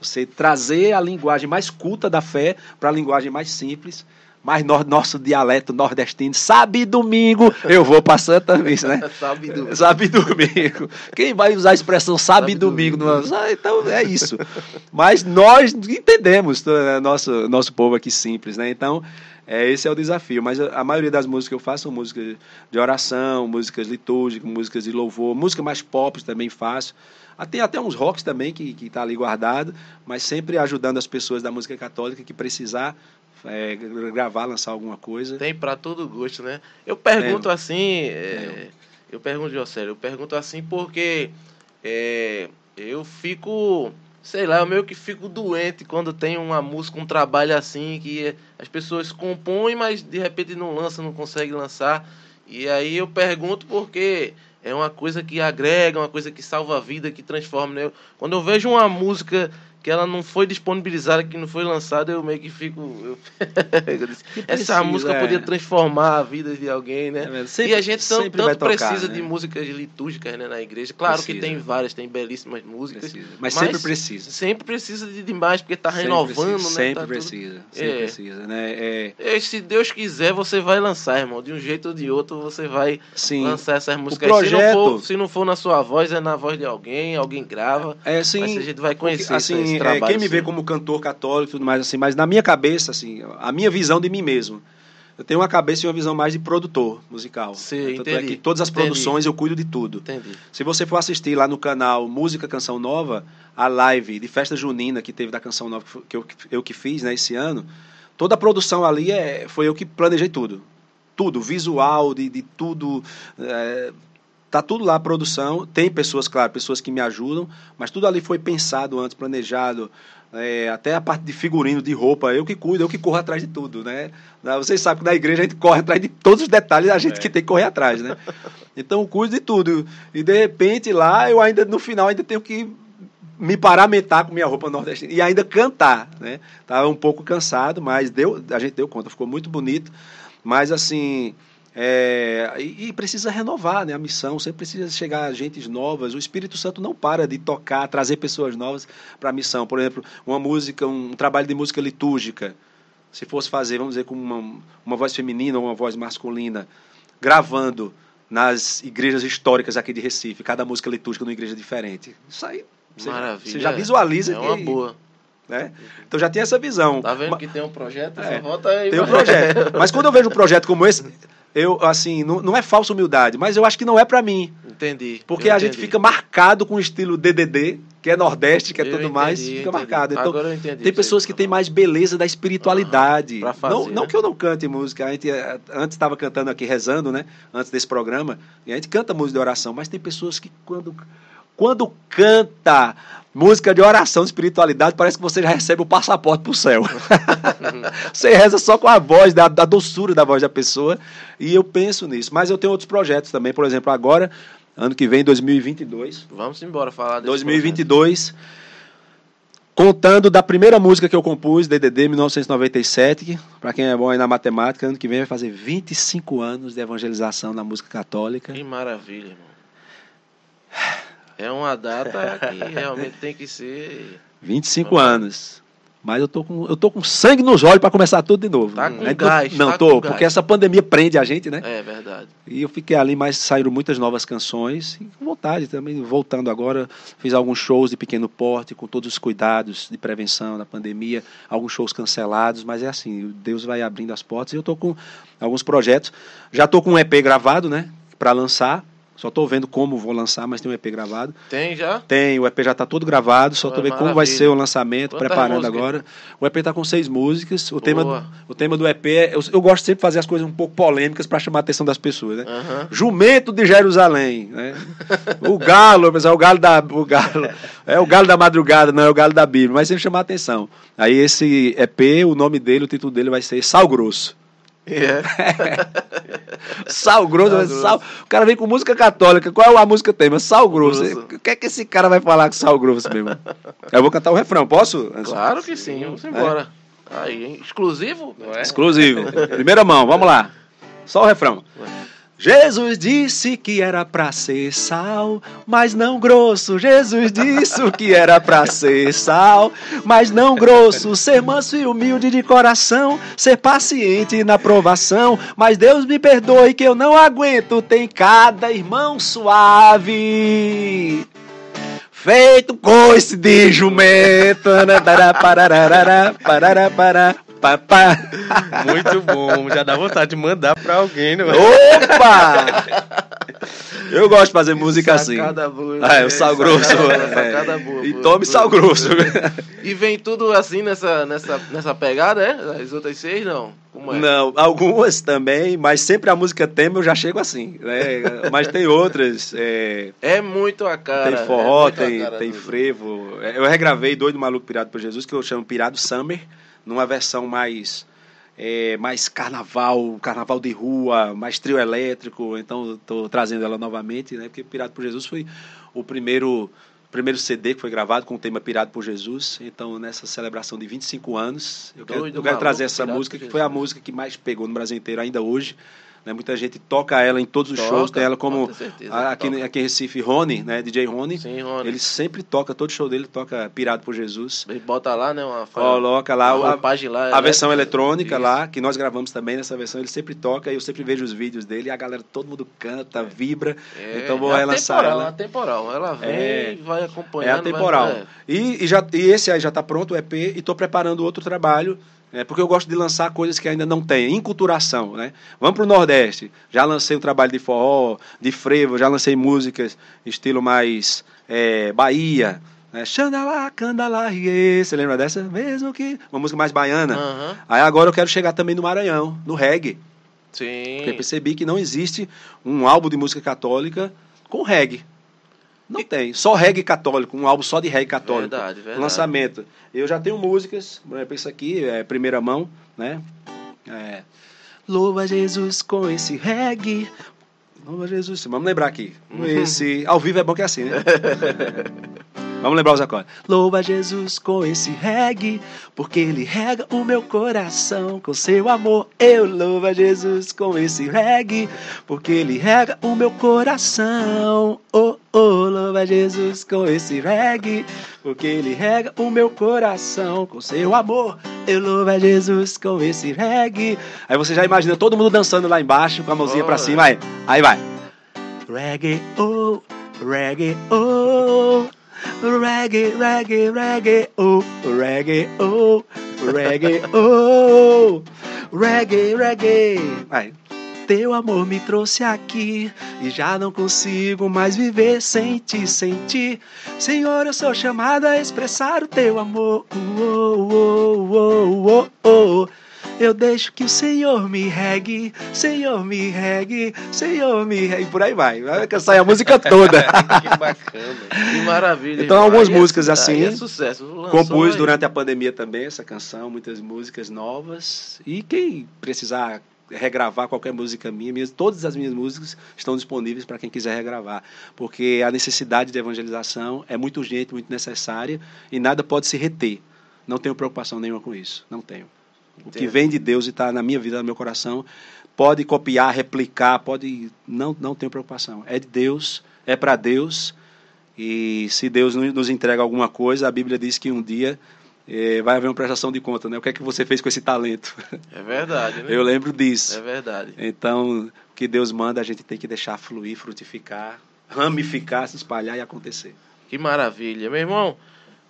Você trazer a linguagem mais culta da fé para a linguagem mais simples, mais no, nosso dialeto nordestino. Sabe domingo, eu vou para Santa Missa, né? sabe domingo. Sabe domingo. Quem vai usar a expressão sabe, sabe domingo? domingo. Ah, então é isso. Mas nós entendemos, né, nosso, nosso povo aqui simples, né? Então, é, esse é o desafio. Mas a, a, maioria das músicas que eu faço são músicas de oração, músicas litúrgicas, músicas de louvor, música mais pop também faço. Ah, tem até uns rocks também que está ali guardado, mas sempre ajudando as pessoas da música católica que precisar é, gravar, lançar alguma coisa. Tem para todo gosto, né? Eu pergunto é. assim, é, eu pergunto, José, eu pergunto assim porque é, eu fico, sei lá, eu meio que fico doente quando tem uma música, um trabalho assim, que as pessoas compõem, mas de repente não lançam, não conseguem lançar. E aí eu pergunto porque é uma coisa que agrega, uma coisa que salva a vida, que transforma. Né? Quando eu vejo uma música que ela não foi disponibilizada, que não foi lançada, eu meio que fico. eu- eu disse, Essa precisa, música é. podia transformar a vida de alguém, né? É. Sempre- e a gente tanto, sempre tanto tocar, precisa né? de músicas litúrgicas né, na igreja. Claro que Precisa. tem várias, tem belíssimas músicas. Precisa. Mas, sempre precisa. Sempre precisa de demais, porque tá Sempre renovando, precisa, né? Sempre tá tudo- precisa. Sempre É. precisa, né? É, E se Deus quiser, você vai lançar, irmão. De um jeito ou de outro, você vai sim. lançar essas músicas. Se, projeto- não for, se não for na sua voz, é na voz de alguém, alguém grava. É assim, Mas a gente vai conhecer porque, assim, é, quem me vê como cantor católico e tudo mais assim, mas na minha cabeça assim, a minha visão de mim mesmo, eu tenho uma cabeça e uma visão mais de produtor musical. Sei, Tanto é que todas as Entendi. produções eu cuido de tudo. Entendi. Se você for assistir lá no canal Música Canção Nova, a live de festa junina que teve da Canção Nova que eu, eu que fiz né, esse ano, toda a produção ali é, foi eu que planejei tudo. Tudo, visual, de, de tudo. é, tá tudo lá, a produção. Tem pessoas, claro, pessoas que me ajudam, mas tudo ali foi pensado antes, planejado. é, até a parte de figurino, de roupa, eu que cuido, eu que corro atrás de tudo, né? Vocês sabem que na igreja a gente corre atrás de todos os detalhes, a gente É. que tem que correr atrás, né? Então eu cuido de tudo. E de repente lá eu ainda, no final, ainda tenho que me paramentar com minha roupa nordestina e ainda cantar, né? Tava um pouco cansado, mas deu, a gente deu conta, ficou muito bonito. Mas assim, é, e, e precisa renovar, né? A missão sempre precisa chegar gentes novas. O Espírito Santo não para de tocar, trazer pessoas novas para a missão. Por exemplo, uma música, um, trabalho de música litúrgica. Se fosse fazer, vamos dizer, com uma, uma voz feminina ou uma voz masculina, gravando nas igrejas históricas aqui de Recife, cada música litúrgica numa igreja diferente. Isso aí você, Maravilha. você já visualiza É uma que, boa. né? Então já tem essa visão. Tá vendo que tem um projeto? É, volta aí. tem um projeto. Mas quando eu vejo um projeto como esse, eu assim, não, não é falsa humildade, mas eu acho que não é para mim, Entendi. porque a gente entendi. fica marcado com o estilo DDD, que é Nordeste, que é Eu tudo entendi, mais, fica entendi. marcado. Então Agora eu entendi tem pessoas que têm mais beleza da espiritualidade. Pra fazer, não, não né? que eu não cante música, a gente eh, antes estava cantando aqui rezando, né? Antes desse programa, e a gente canta música de oração, mas tem pessoas que quando quando canta música de oração, de espiritualidade, parece que você já recebe o passaporte pro céu. você reza só com a voz, da, da doçura da voz da pessoa, e eu penso nisso. Mas eu tenho outros projetos também, por exemplo, agora, ano que vem, 2022, Vamos embora falar desse 2022, contando da primeira música que eu compus, DDD 1997, que, para quem é bom aí na matemática, ano que vem vai fazer 25 anos de evangelização na música católica. projeto. Que maravilha, irmão. É uma data que realmente tem que ser. 25 Vamos anos. Mas eu tô com, eu tô com sangue nos olhos para começar tudo de novo. Tá com É que gás, Não, tá tô, porque gás. essa pandemia prende a gente, né? É verdade. E eu fiquei ali, mas saíram muitas novas canções. E com vontade também, voltando agora, fiz alguns shows de pequeno porte, com todos os cuidados de prevenção da pandemia, alguns shows cancelados, mas é assim, Deus vai abrindo as portas. E eu tô com alguns projetos. Já tô com um EP gravado, né? Para lançar. Só tô vendo como vou lançar, mas tem um EP gravado. Tem já? Tem, o EP já está todo gravado, só Pô, tô vendo como vai ser o lançamento, Quantas preparando músicas? agora. O EP está com seis músicas. O tema, Boa. do, o tema do EP, é- eu, eu gosto sempre de fazer as coisas um pouco polêmicas para chamar a atenção das pessoas, né? Aham. Jumento de Jerusalém, né? O galo, mas é o galo da o galo, é o galo da madrugada, não é o galo da Bíblia, mas sempre chamar a atenção. Aí esse EP, o nome dele, o título dele vai ser Sal Grosso. É. Sal grosso, Sal grosso. sal- o cara vem com música católica. Qual é a música tema? Sal grosso. Grosso. O que é que esse cara vai falar com sal grosso mesmo? Eu vou cantar o refrão, posso? Claro que sim, vamos embora. Aí, hein? Exclusivo? Não é? Exclusivo. Primeira mão, vamos lá. Só o refrão. Jesus disse que era pra ser sal, mas não grosso. Jesus disse que era pra ser sal, mas não grosso. Ser manso e humilde de coração, ser paciente na provação. Mas Deus me perdoe que eu não aguento. Tem cada irmão suave. Feito coice de jumento. né? Pá, pá. Muito bom. Já dá vontade de mandar pra alguém, né? Opa! Eu gosto de fazer música assim. Sacada boa. Ah, é o sal grosso. Sacada, é. sacada boa. E boa, tome boa. sal grosso. E vem tudo assim nessa, nessa, nessa pegada, é? As outras seis, não? Como é? Não, algumas também, mas sempre a música tema eu já chego assim. Né? Mas tem outras. é, É muito a cara. tem forró, é tem, cara tem frevo. É, Eu regravei Doido Maluco Pirado por Jesus, que eu chamo Pirado Summer, numa versão mais. é, mais carnaval, carnaval de rua, mais trio elétrico, então estou trazendo ela novamente, né? Porque Pirado por Jesus foi o primeiro primeiro CD que foi gravado com o tema Pirado por Jesus. Então, nessa celebração de 25 anos, eu quero, Doido, eu quero trazer essa Pirado música, que foi a música que mais pegou no Brasil inteiro ainda hoje. Né? Muita gente toca ela em todos os Toca, shows, tem ela como certeza a- aqui, toca. aqui em Recife, Rony, né? DJ Rony. Sim, Rony. Ele sempre toca, todo show dele toca Pirado por Jesus. Ele bota lá, né? Uma Coloca lá uma a, lá, a versão elétrica. eletrônica Isso. lá, que nós gravamos também nessa versão, ele sempre toca e eu sempre vejo os vídeos dele e a galera, todo mundo canta, vibra. É, então vou é relançar atemporal, ela. é atemporal. Ela vem É. e vai É acompanhando. atemporal. vai- é. E, e, já, e esse aí já está pronto, o EP, e estou preparando outro trabalho, né, porque eu gosto de lançar coisas que ainda não tem. Inculturação, né? Vamos para o Nordeste. Já lancei um trabalho de forró, de frevo, já lancei músicas estilo mais é, Bahia. Né? Xandalá, candalá, iê. Você lembra dessa? Mesmo que. Uma música mais baiana. Aham. Aí agora eu quero chegar também no Maranhão, no reggae. Sim. Porque eu percebi que não existe um álbum de música católica com reggae. Não tem. Só reggae católico, um álbum só de reggae católico. Verdade, verdade. Lançamento. Eu já tenho músicas, por exemplo, isso aqui é primeira mão, né? É. Louva Jesus com esse reggae. Louva Jesus. Vamos lembrar aqui. Com esse. Ao vivo é bom que é assim, né? Vamos lembrar os acordes. Louva Jesus com esse reggae, porque ele rega o meu coração com seu amor. Eu louvo a Jesus com esse reggae, porque ele rega o meu coração. Oh, oh, louva Jesus com esse reggae, porque ele rega o meu coração com seu amor. Eu louvo a Jesus com esse reggae. Aí você já imagina todo mundo dançando lá embaixo com a mãozinha pra Oh, cima. Aí, aí vai. Reggae, oh, reggae, oh. Reggae, reggae, reggae, oh, reggae, oh, reggae, oh, reggae, reggae. Vai. Teu amor me trouxe aqui e já não consigo mais viver sem ti, sem ti. Senhor, eu sou chamado a expressar o teu amor. Oh, oh, oh, oh, oh. Eu deixo que o Senhor me regue, Senhor me regue, Senhor me regue. Por aí vai. Vai cansar a música toda. que bacana. Que maravilha. Então, algumas Aí é- músicas assim, aí É sucesso. Lançou Compus aí. durante a pandemia também essa canção, muitas músicas novas. E quem precisar regravar qualquer música minha, minhas, todas as minhas músicas estão disponíveis para quem quiser regravar. Porque a necessidade de evangelização é muito urgente, muito necessária e nada pode se reter. Não tenho preocupação nenhuma com isso. Não tenho. O que Entendo. vem de Deus e está na minha vida, no meu coração, pode copiar, replicar, pode. Não, não tenho preocupação. É de Deus, é para Deus. E se Deus no- nos entrega alguma coisa, a Bíblia diz que um dia eh, vai haver uma prestação de conta, né? O que é que você fez com esse talento? É verdade, né? Eu lembro disso. É verdade. Então, o que Deus manda, a gente tem que deixar fluir, frutificar, ramificar, se espalhar e acontecer. Que maravilha. Meu irmão,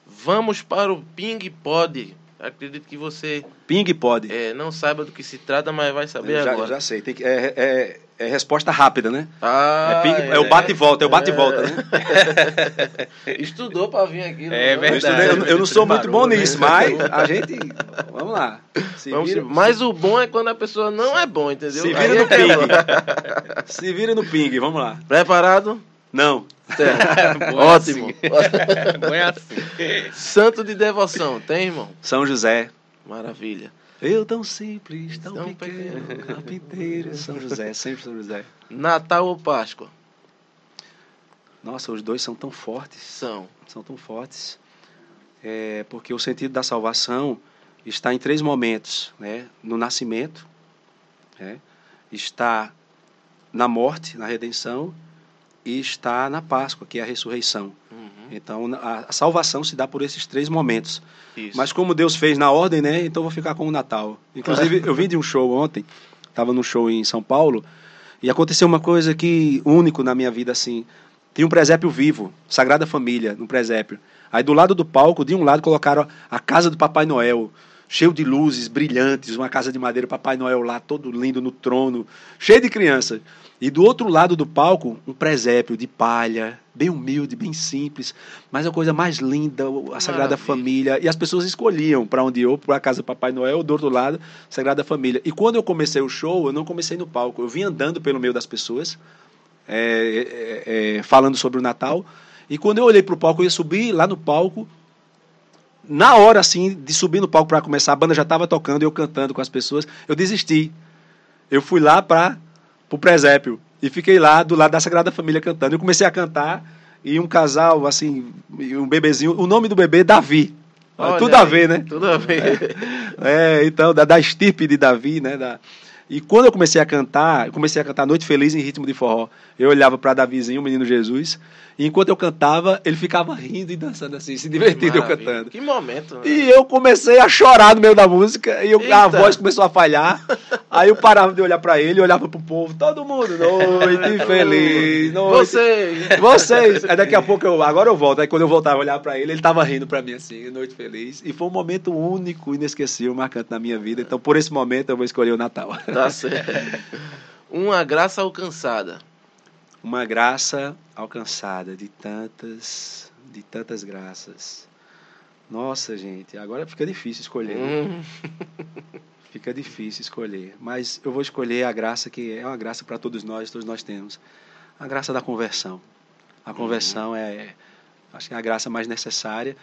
vamos para o Ping Pod. Acredito que você Ping pode. é, não saiba do que se trata, mas vai saber Eu já, agora. já sei. Tem que, é, é, é resposta rápida, né? Ah, é, ping, é o bate e volta, é o bate e volta, né? Estudou para vir aqui. né? É Eu, verdade. estudei- eu- eu não sou muito bom Preparou, né? nisso, mas a gente. Vamos lá. Se Vamos vira, se- Mas o bom é quando a pessoa não é bom, entendeu? se Aí vira é no é ping. Se vira no ping, vamos lá. Preparado? Não. É Ótimo. Bom é assim. Santo de devoção, tem, irmão? São José. Maravilha. Eu tão simples, tão, Tão pequeno, carpinteiro. São José, sempre São José. Natal ou Páscoa? Nossa, os dois são tão fortes. São. São tão fortes. É, porque o sentido da salvação está em três momentos, né? No nascimento, né? está na morte, na redenção, e está na Páscoa, que é a ressurreição. Uhum. Então, a, salvação se dá por esses três momentos. Isso. Mas como Deus fez na ordem, né? Então vou ficar com o Natal. Inclusive, eu vim de um show ontem, estava num show em São Paulo, e aconteceu uma coisa que único na minha vida assim. Tinha um presépio vivo, Sagrada Família, no presépio. Aí do lado do palco, de um lado colocaram a casa do Papai Noel, cheio de luzes brilhantes, uma casa de madeira, Papai Noel lá, todo lindo no trono, cheio de crianças. E do outro lado do palco, um presépio de palha, bem humilde, bem simples, mas a coisa mais linda, a Sagrada Maravilha. Família. E as pessoas escolhiam para onde eu, para a casa do Papai Noel, do outro lado, Sagrada Família. E quando eu comecei o show, eu não comecei no palco, eu vim andando pelo meio das pessoas, é, é, é, falando sobre o Natal. E quando eu olhei para o palco, eu ia subir lá no palco. Na hora, assim, de subir no palco para começar, a banda já estava tocando, eu cantando com as pessoas, eu desisti. Eu fui lá para o presépio e fiquei lá do lado da Sagrada Família cantando. Eu comecei a cantar e um casal, assim, um bebezinho, o nome do bebê é Davi. Olha tudo a ver, né? Tudo a ver. É, então, da, da estirpe de Davi, né? Da... E quando eu comecei a cantar, eu comecei a cantar Noite Feliz em ritmo de forró. Eu olhava para Davizinho, o menino Jesus, e enquanto eu cantava, ele ficava rindo e dançando assim, se divertindo eu cantando. Que momento. né? E eu comecei a chorar no meio da música, e eu- a voz começou a falhar. Aí eu parava de olhar para ele, olhava pro povo, todo mundo, noite feliz, noite. Você. Vocês, aí daqui a pouco eu, agora eu volto. Aí quando eu voltava a olhar pra ele, ele tava rindo pra mim assim, noite feliz. E foi um momento único, inesquecível, marcante na minha vida. Então por esse momento eu vou escolher o Natal. Tá certo. Uma graça alcançada. Uma graça alcançada de tantas, de tantas graças. Nossa, gente, agora fica difícil escolher. né? Hum, Fica difícil escolher, mas eu vou escolher a graça que é uma graça para todos nós, todos nós temos. A graça da conversão. A conversão é, acho que é a graça mais necessária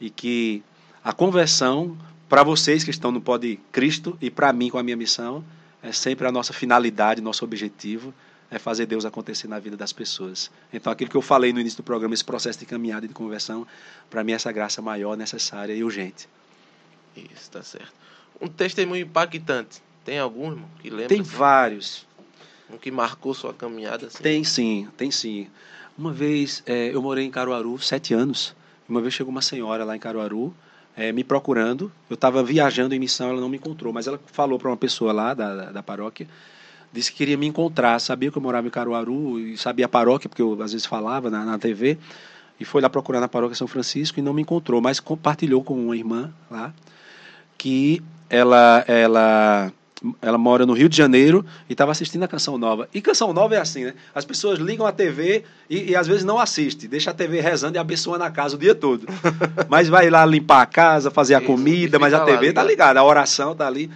e que a conversão para vocês que estão no Pode Cristo e para mim com a minha missão é sempre a nossa finalidade, nosso objetivo é fazer Deus acontecer na vida das pessoas. Então aquilo que eu falei no início do programa, esse processo de caminhada e de conversão, para mim é essa graça maior, necessária e urgente. Isso, tá certo. Um testemunho impactante. Tem algum, irmão, que lembra? Tem assim? vários. Um que marcou sua caminhada? Assim? Tem sim, tem sim. Uma vez é, eu morei em Caruaru sete anos. Uma vez chegou uma senhora lá em Caruaru é, me procurando. Eu estava viajando em missão, ela não me encontrou, mas ela falou para uma pessoa lá da, da, da paróquia, disse que queria me encontrar. Sabia que eu morava em Caruaru e sabia a paróquia, porque eu às vezes falava na, na TV. E foi lá procurar na paróquia São Francisco e não me encontrou, mas compartilhou com uma irmã lá que ela ela ela mora no Rio de Janeiro e estava assistindo a Canção Nova. E Canção Nova é assim, né? As pessoas ligam a TV e, e às vezes não assistem. Deixa a TV rezando e abençoando a casa o dia todo. mas vai lá limpar a casa, fazer a Isso, comida, mas a TV tá ligado. ligada, a oração tá ali.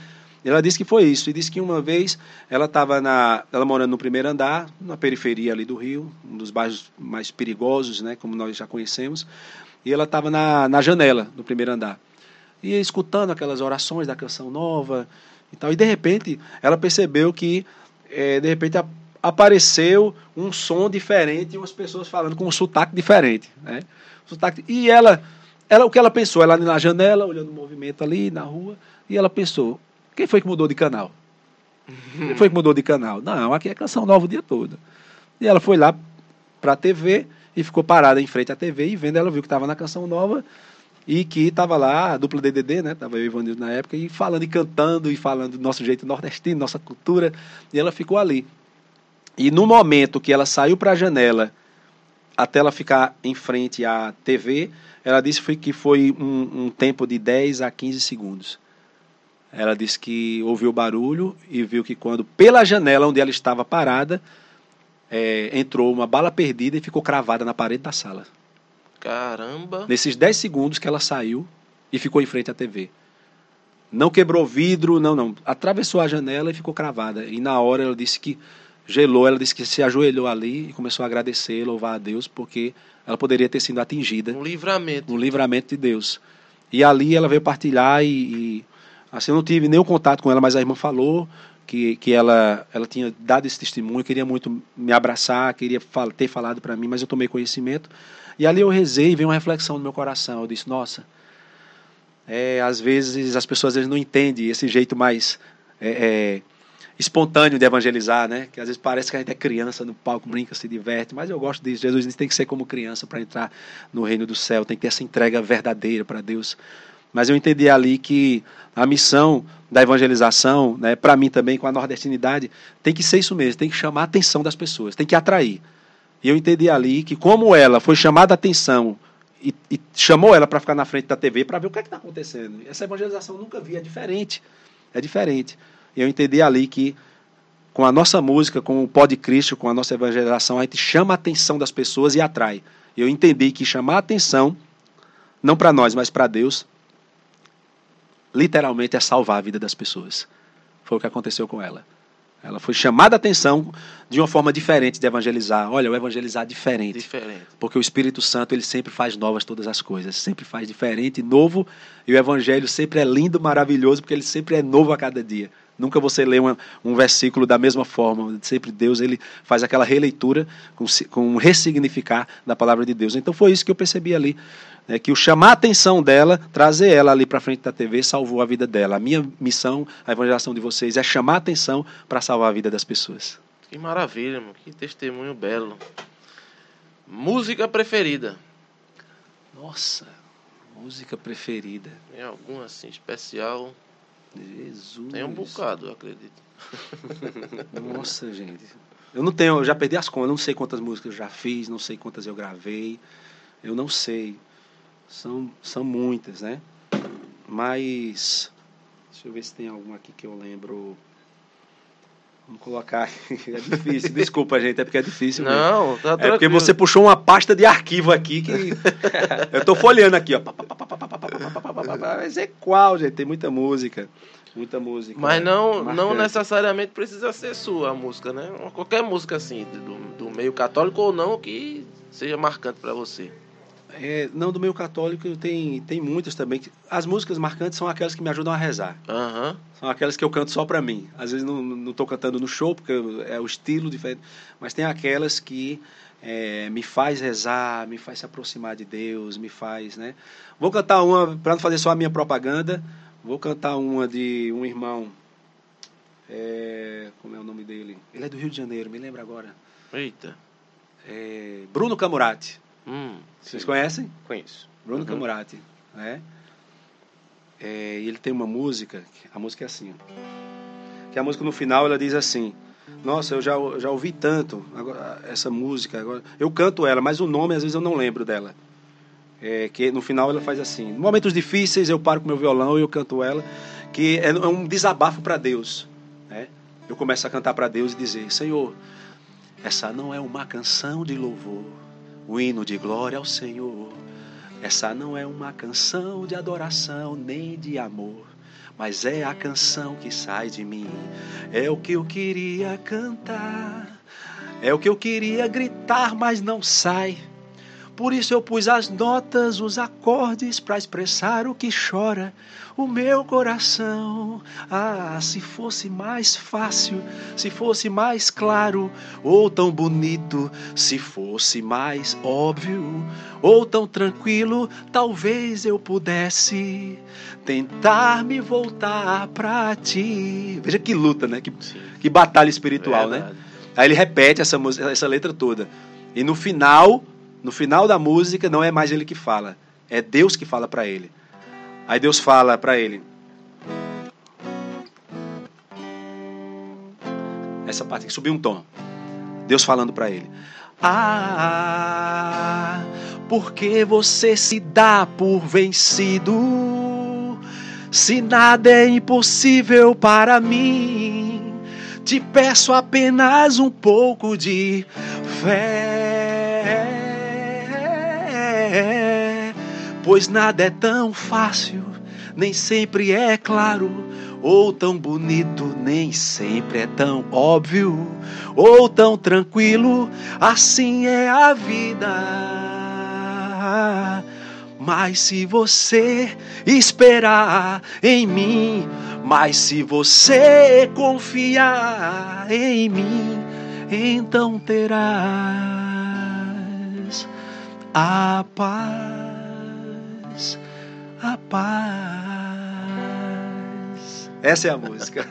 E ela disse que foi isso. E disse que uma vez ela estava na. Ela morando no primeiro andar, na periferia ali do Rio, um dos bairros mais perigosos, né? Como nós já conhecemos. E ela estava na, na janela do primeiro andar. E escutando aquelas orações da canção nova e tal. E de repente ela percebeu que eh, de repente a- apareceu um som diferente e umas pessoas falando com um sotaque diferente, né? Sotaque, e ela, ela o que ela pensou, ela ali na janela olhando o movimento ali na rua e ela pensou, quem foi que mudou de canal? Quem foi que mudou de canal? Não, aqui é canção nova o dia todo. E ela foi lá para a TV e ficou parada em frente à TV e vendo ela viu que estava na canção nova e que estava lá a dupla DDD, né? Tava eu e Ivanildo na época e falando e cantando e falando do nosso jeito nordestino, nossa cultura, e ela ficou ali. E no momento que ela saiu para a janela até ela ficar em frente à TV, ela disse que foi um, um tempo de 10 a 15 segundos. Ela disse que ouviu o barulho e viu que quando pela janela onde ela estava parada é, entrou uma bala perdida e ficou cravada na parede da sala. Caramba. Nesses 10 segundos que ela saiu e ficou em frente à TV. Não quebrou vidro, não, não. Atravessou a janela e ficou cravada. E na hora ela disse que gelou, ela disse que se ajoelhou ali e começou a agradecer, louvar a Deus, porque ela poderia ter sido atingida Um livramento. no livramento de Deus. E ali ela veio partilhar e, e, assim eu não tive nenhum contato com ela, mas a irmã falou que, que ela, ela tinha dado esse testemunho, queria muito me abraçar, queria fal ter falado para mim, mas eu tomei conhecimento. E ali eu rezei e veio uma reflexão no meu coração. Eu disse, nossa, é, às vezes as pessoas vezes não entendem esse jeito mais é, é, espontâneo de evangelizar, né? Que às vezes parece que a gente é criança no palco, brinca, se diverte, mas eu gosto disso. Jesus disse tem que ser como criança para entrar no reino do céu, tem que ter essa entrega verdadeira para Deus. Mas eu entendi ali que a missão da evangelização, né, para mim também com a nordestinidade, tem que ser isso mesmo, tem que chamar a atenção das pessoas, tem que atrair. E eu entendi ali que como ela foi chamada a atenção e, e chamou ela para ficar na frente da TV para ver o que é está acontecendo. Essa evangelização nunca vi, é diferente. É diferente. E eu entendi ali que com a nossa música, com o pó de Cristo, com a nossa evangelização, a gente chama a atenção das pessoas e atrai. Eu entendi que chamar a atenção, não para nós, mas para Deus, literalmente é salvar a vida das pessoas. Foi o que aconteceu com ela. Ela foi chamada a atenção de uma forma diferente de evangelizar. Olha, o evangelizar diferente. Diferente. Porque o Espírito Santo ele sempre faz novas todas as coisas, sempre faz diferente, novo, e o Evangelho sempre é lindo, maravilhoso, porque ele sempre é novo a cada dia. Nunca você lê uma, um versículo da mesma forma. Sempre Deus ele faz aquela releitura com, com um ressignificar da palavra de Deus. Então foi isso que eu percebi ali. Né, que o chamar a atenção dela, trazer ela ali para frente da TV, salvou a vida dela. A minha missão, a evangelização de vocês, é chamar a atenção para salvar a vida das pessoas. Que maravilha, mano. que testemunho belo. Música preferida? Nossa, música preferida. Tem alguma assim especial? Jesus. Tem um bocado, eu acredito. Nossa, gente. Eu não tenho, eu já perdi as contas, não sei quantas músicas eu já fiz, não sei quantas eu gravei. Eu não sei. São, são muitas, né? Mas. Deixa eu ver se tem alguma aqui que eu lembro. Vamos colocar. É difícil. Desculpa, gente, é porque é difícil. Não, tá É porque você puxou uma pasta de arquivo aqui que. eu tô folheando aqui, ó. Mas é qual, gente? Tem muita música. Muita música. Mas não, não necessariamente precisa ser sua a música, né? Qualquer música assim, do, do meio católico ou não, que seja marcante para você. É, não, do meio católico tem, tem muitas também. As músicas marcantes são aquelas que me ajudam a rezar. Uhum. São aquelas que eu canto só para mim. Às vezes não estou cantando no show, porque é o estilo diferente. Mas tem aquelas que é, me faz rezar, me faz se aproximar de Deus, me faz, né? Vou cantar uma, para não fazer só a minha propaganda, vou cantar uma de um irmão. É, como é o nome dele? Ele é do Rio de Janeiro, me lembra agora. Eita. É, Bruno Camurati. Hum, Vocês conhecem? Conheço. Bruno uhum. Camurati. Né? É, ele tem uma música, a música é assim. Que a música no final ela diz assim: Nossa, eu já, já ouvi tanto agora, essa música. Agora, eu canto ela, mas o nome às vezes eu não lembro dela. É, que no final ela faz assim: momentos difíceis eu paro com meu violão e eu canto ela, que é, é um desabafo para Deus. Né? Eu começo a cantar para Deus e dizer: Senhor, essa não é uma canção de louvor o hino de glória ao Senhor. Essa não é uma canção de adoração nem de amor, mas é a canção que sai de mim. É o que eu queria cantar, é o que eu queria gritar, mas não sai. Por isso eu pus as notas, os acordes para expressar o que chora o meu coração. Ah, se fosse mais fácil, se fosse mais claro, ou tão bonito, se fosse mais óbvio, ou tão tranquilo, talvez eu pudesse tentar me voltar para ti. Veja que luta, né? Que, que batalha espiritual, é né? Aí ele repete essa, música, essa letra toda. E no final, no final da música, não é mais ele que fala, é Deus que fala para ele. Aí Deus fala para ele. Essa parte que subiu um tom. Deus falando para ele. Ah, porque você se dá por vencido? Se nada é impossível para mim, te peço apenas um pouco de fé pois nada é tão fácil, nem sempre é claro, ou tão bonito, nem sempre é tão óbvio, ou tão tranquilo, assim é a vida. Mas se você esperar em mim, mas se você confiar em mim, então terás a paz a paz. Essa é a música.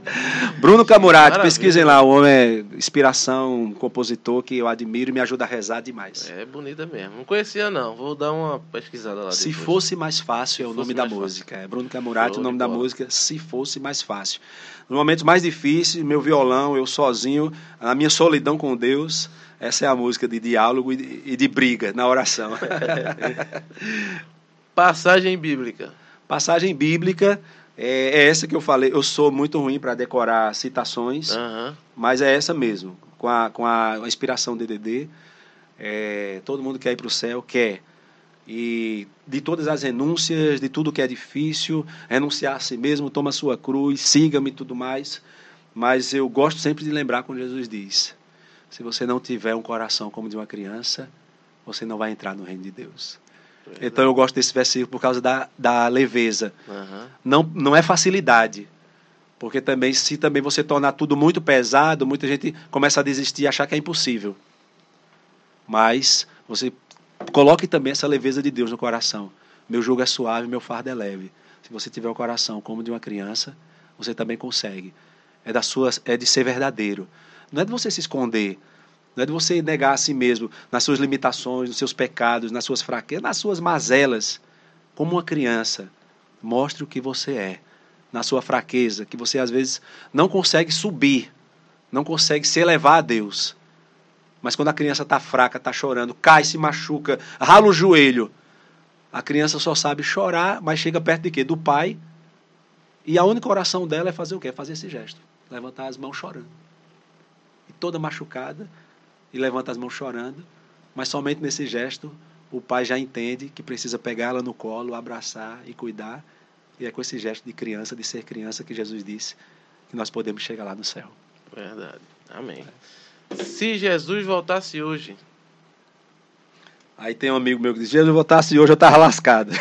Bruno Camurati, pesquisem lá, o homem é inspiração, um compositor que eu admiro e me ajuda a rezar demais. É bonita mesmo. Não conhecia não, vou dar uma pesquisada lá. Se depois. fosse mais fácil Se é o nome da música. É Bruno Camurati, o nome da música, Se fosse mais fácil. Nos momentos mais difíceis, meu violão, eu sozinho, na minha solidão com Deus, essa é a música de diálogo e de, e de briga na oração. Passagem bíblica. Passagem bíblica é, é, essa que eu falei. Eu sou muito ruim para decorar citações, uhum. mas é essa mesmo. Com a, com a, a inspiração DDD, é, todo mundo quer ir para o céu, quer. E de todas as renúncias, de tudo que é difícil, renunciar a si mesmo, toma a sua cruz, siga-me e tudo mais. Mas eu gosto sempre de lembrar quando Jesus diz: se você não tiver um coração como de uma criança, você não vai entrar no reino de Deus. Então eu gosto desse versículo por causa da, da leveza. Uhum. Não, não é facilidade. Porque também, se também você tornar tudo muito pesado, muita gente começa a desistir e achar que é impossível. Mas você coloque também essa leveza de Deus no coração. Meu jugo é suave, meu fardo é leve. Se você tiver o coração como de uma criança, você também consegue. É das suas, é de ser verdadeiro. Não é de você se esconder. Não é de você negar a si mesmo nas suas limitações, nos seus pecados, nas suas fraquezas, nas suas mazelas. Como uma criança, mostre o que você é, na sua fraqueza, que você às vezes não consegue subir, não consegue se elevar a Deus. Mas quando a criança está fraca, está chorando, cai, se machuca, rala o joelho, a criança só sabe chorar, mas chega perto de quê? Do pai. E a única oração dela é fazer o quê? É fazer esse gesto. Levantar as mãos chorando. Toda machucada, e levanta as mãos chorando. Mas somente nesse gesto, o pai já entende que precisa pegá-la no colo, abraçar e cuidar. E é com esse gesto de criança, de ser criança, que Jesus disse que nós podemos chegar lá no céu. Verdade. Amém. Se Jesus voltasse hoje, Aí tem um amigo meu que diz: Jesus voltasse hoje, eu estava lascado.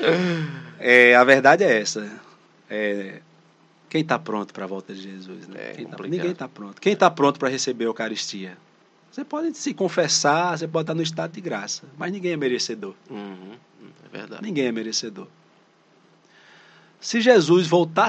é, a verdade é essa. É, quem está pronto para a volta de Jesus? Né? É tá- ninguém está pronto. Quem está pronto para receber a Eucaristia? Você pode se confessar, você pode estar no estado de graça, mas ninguém é merecedor. uhum, é verdade. Ninguém é merecedor. Se Jesus voltasse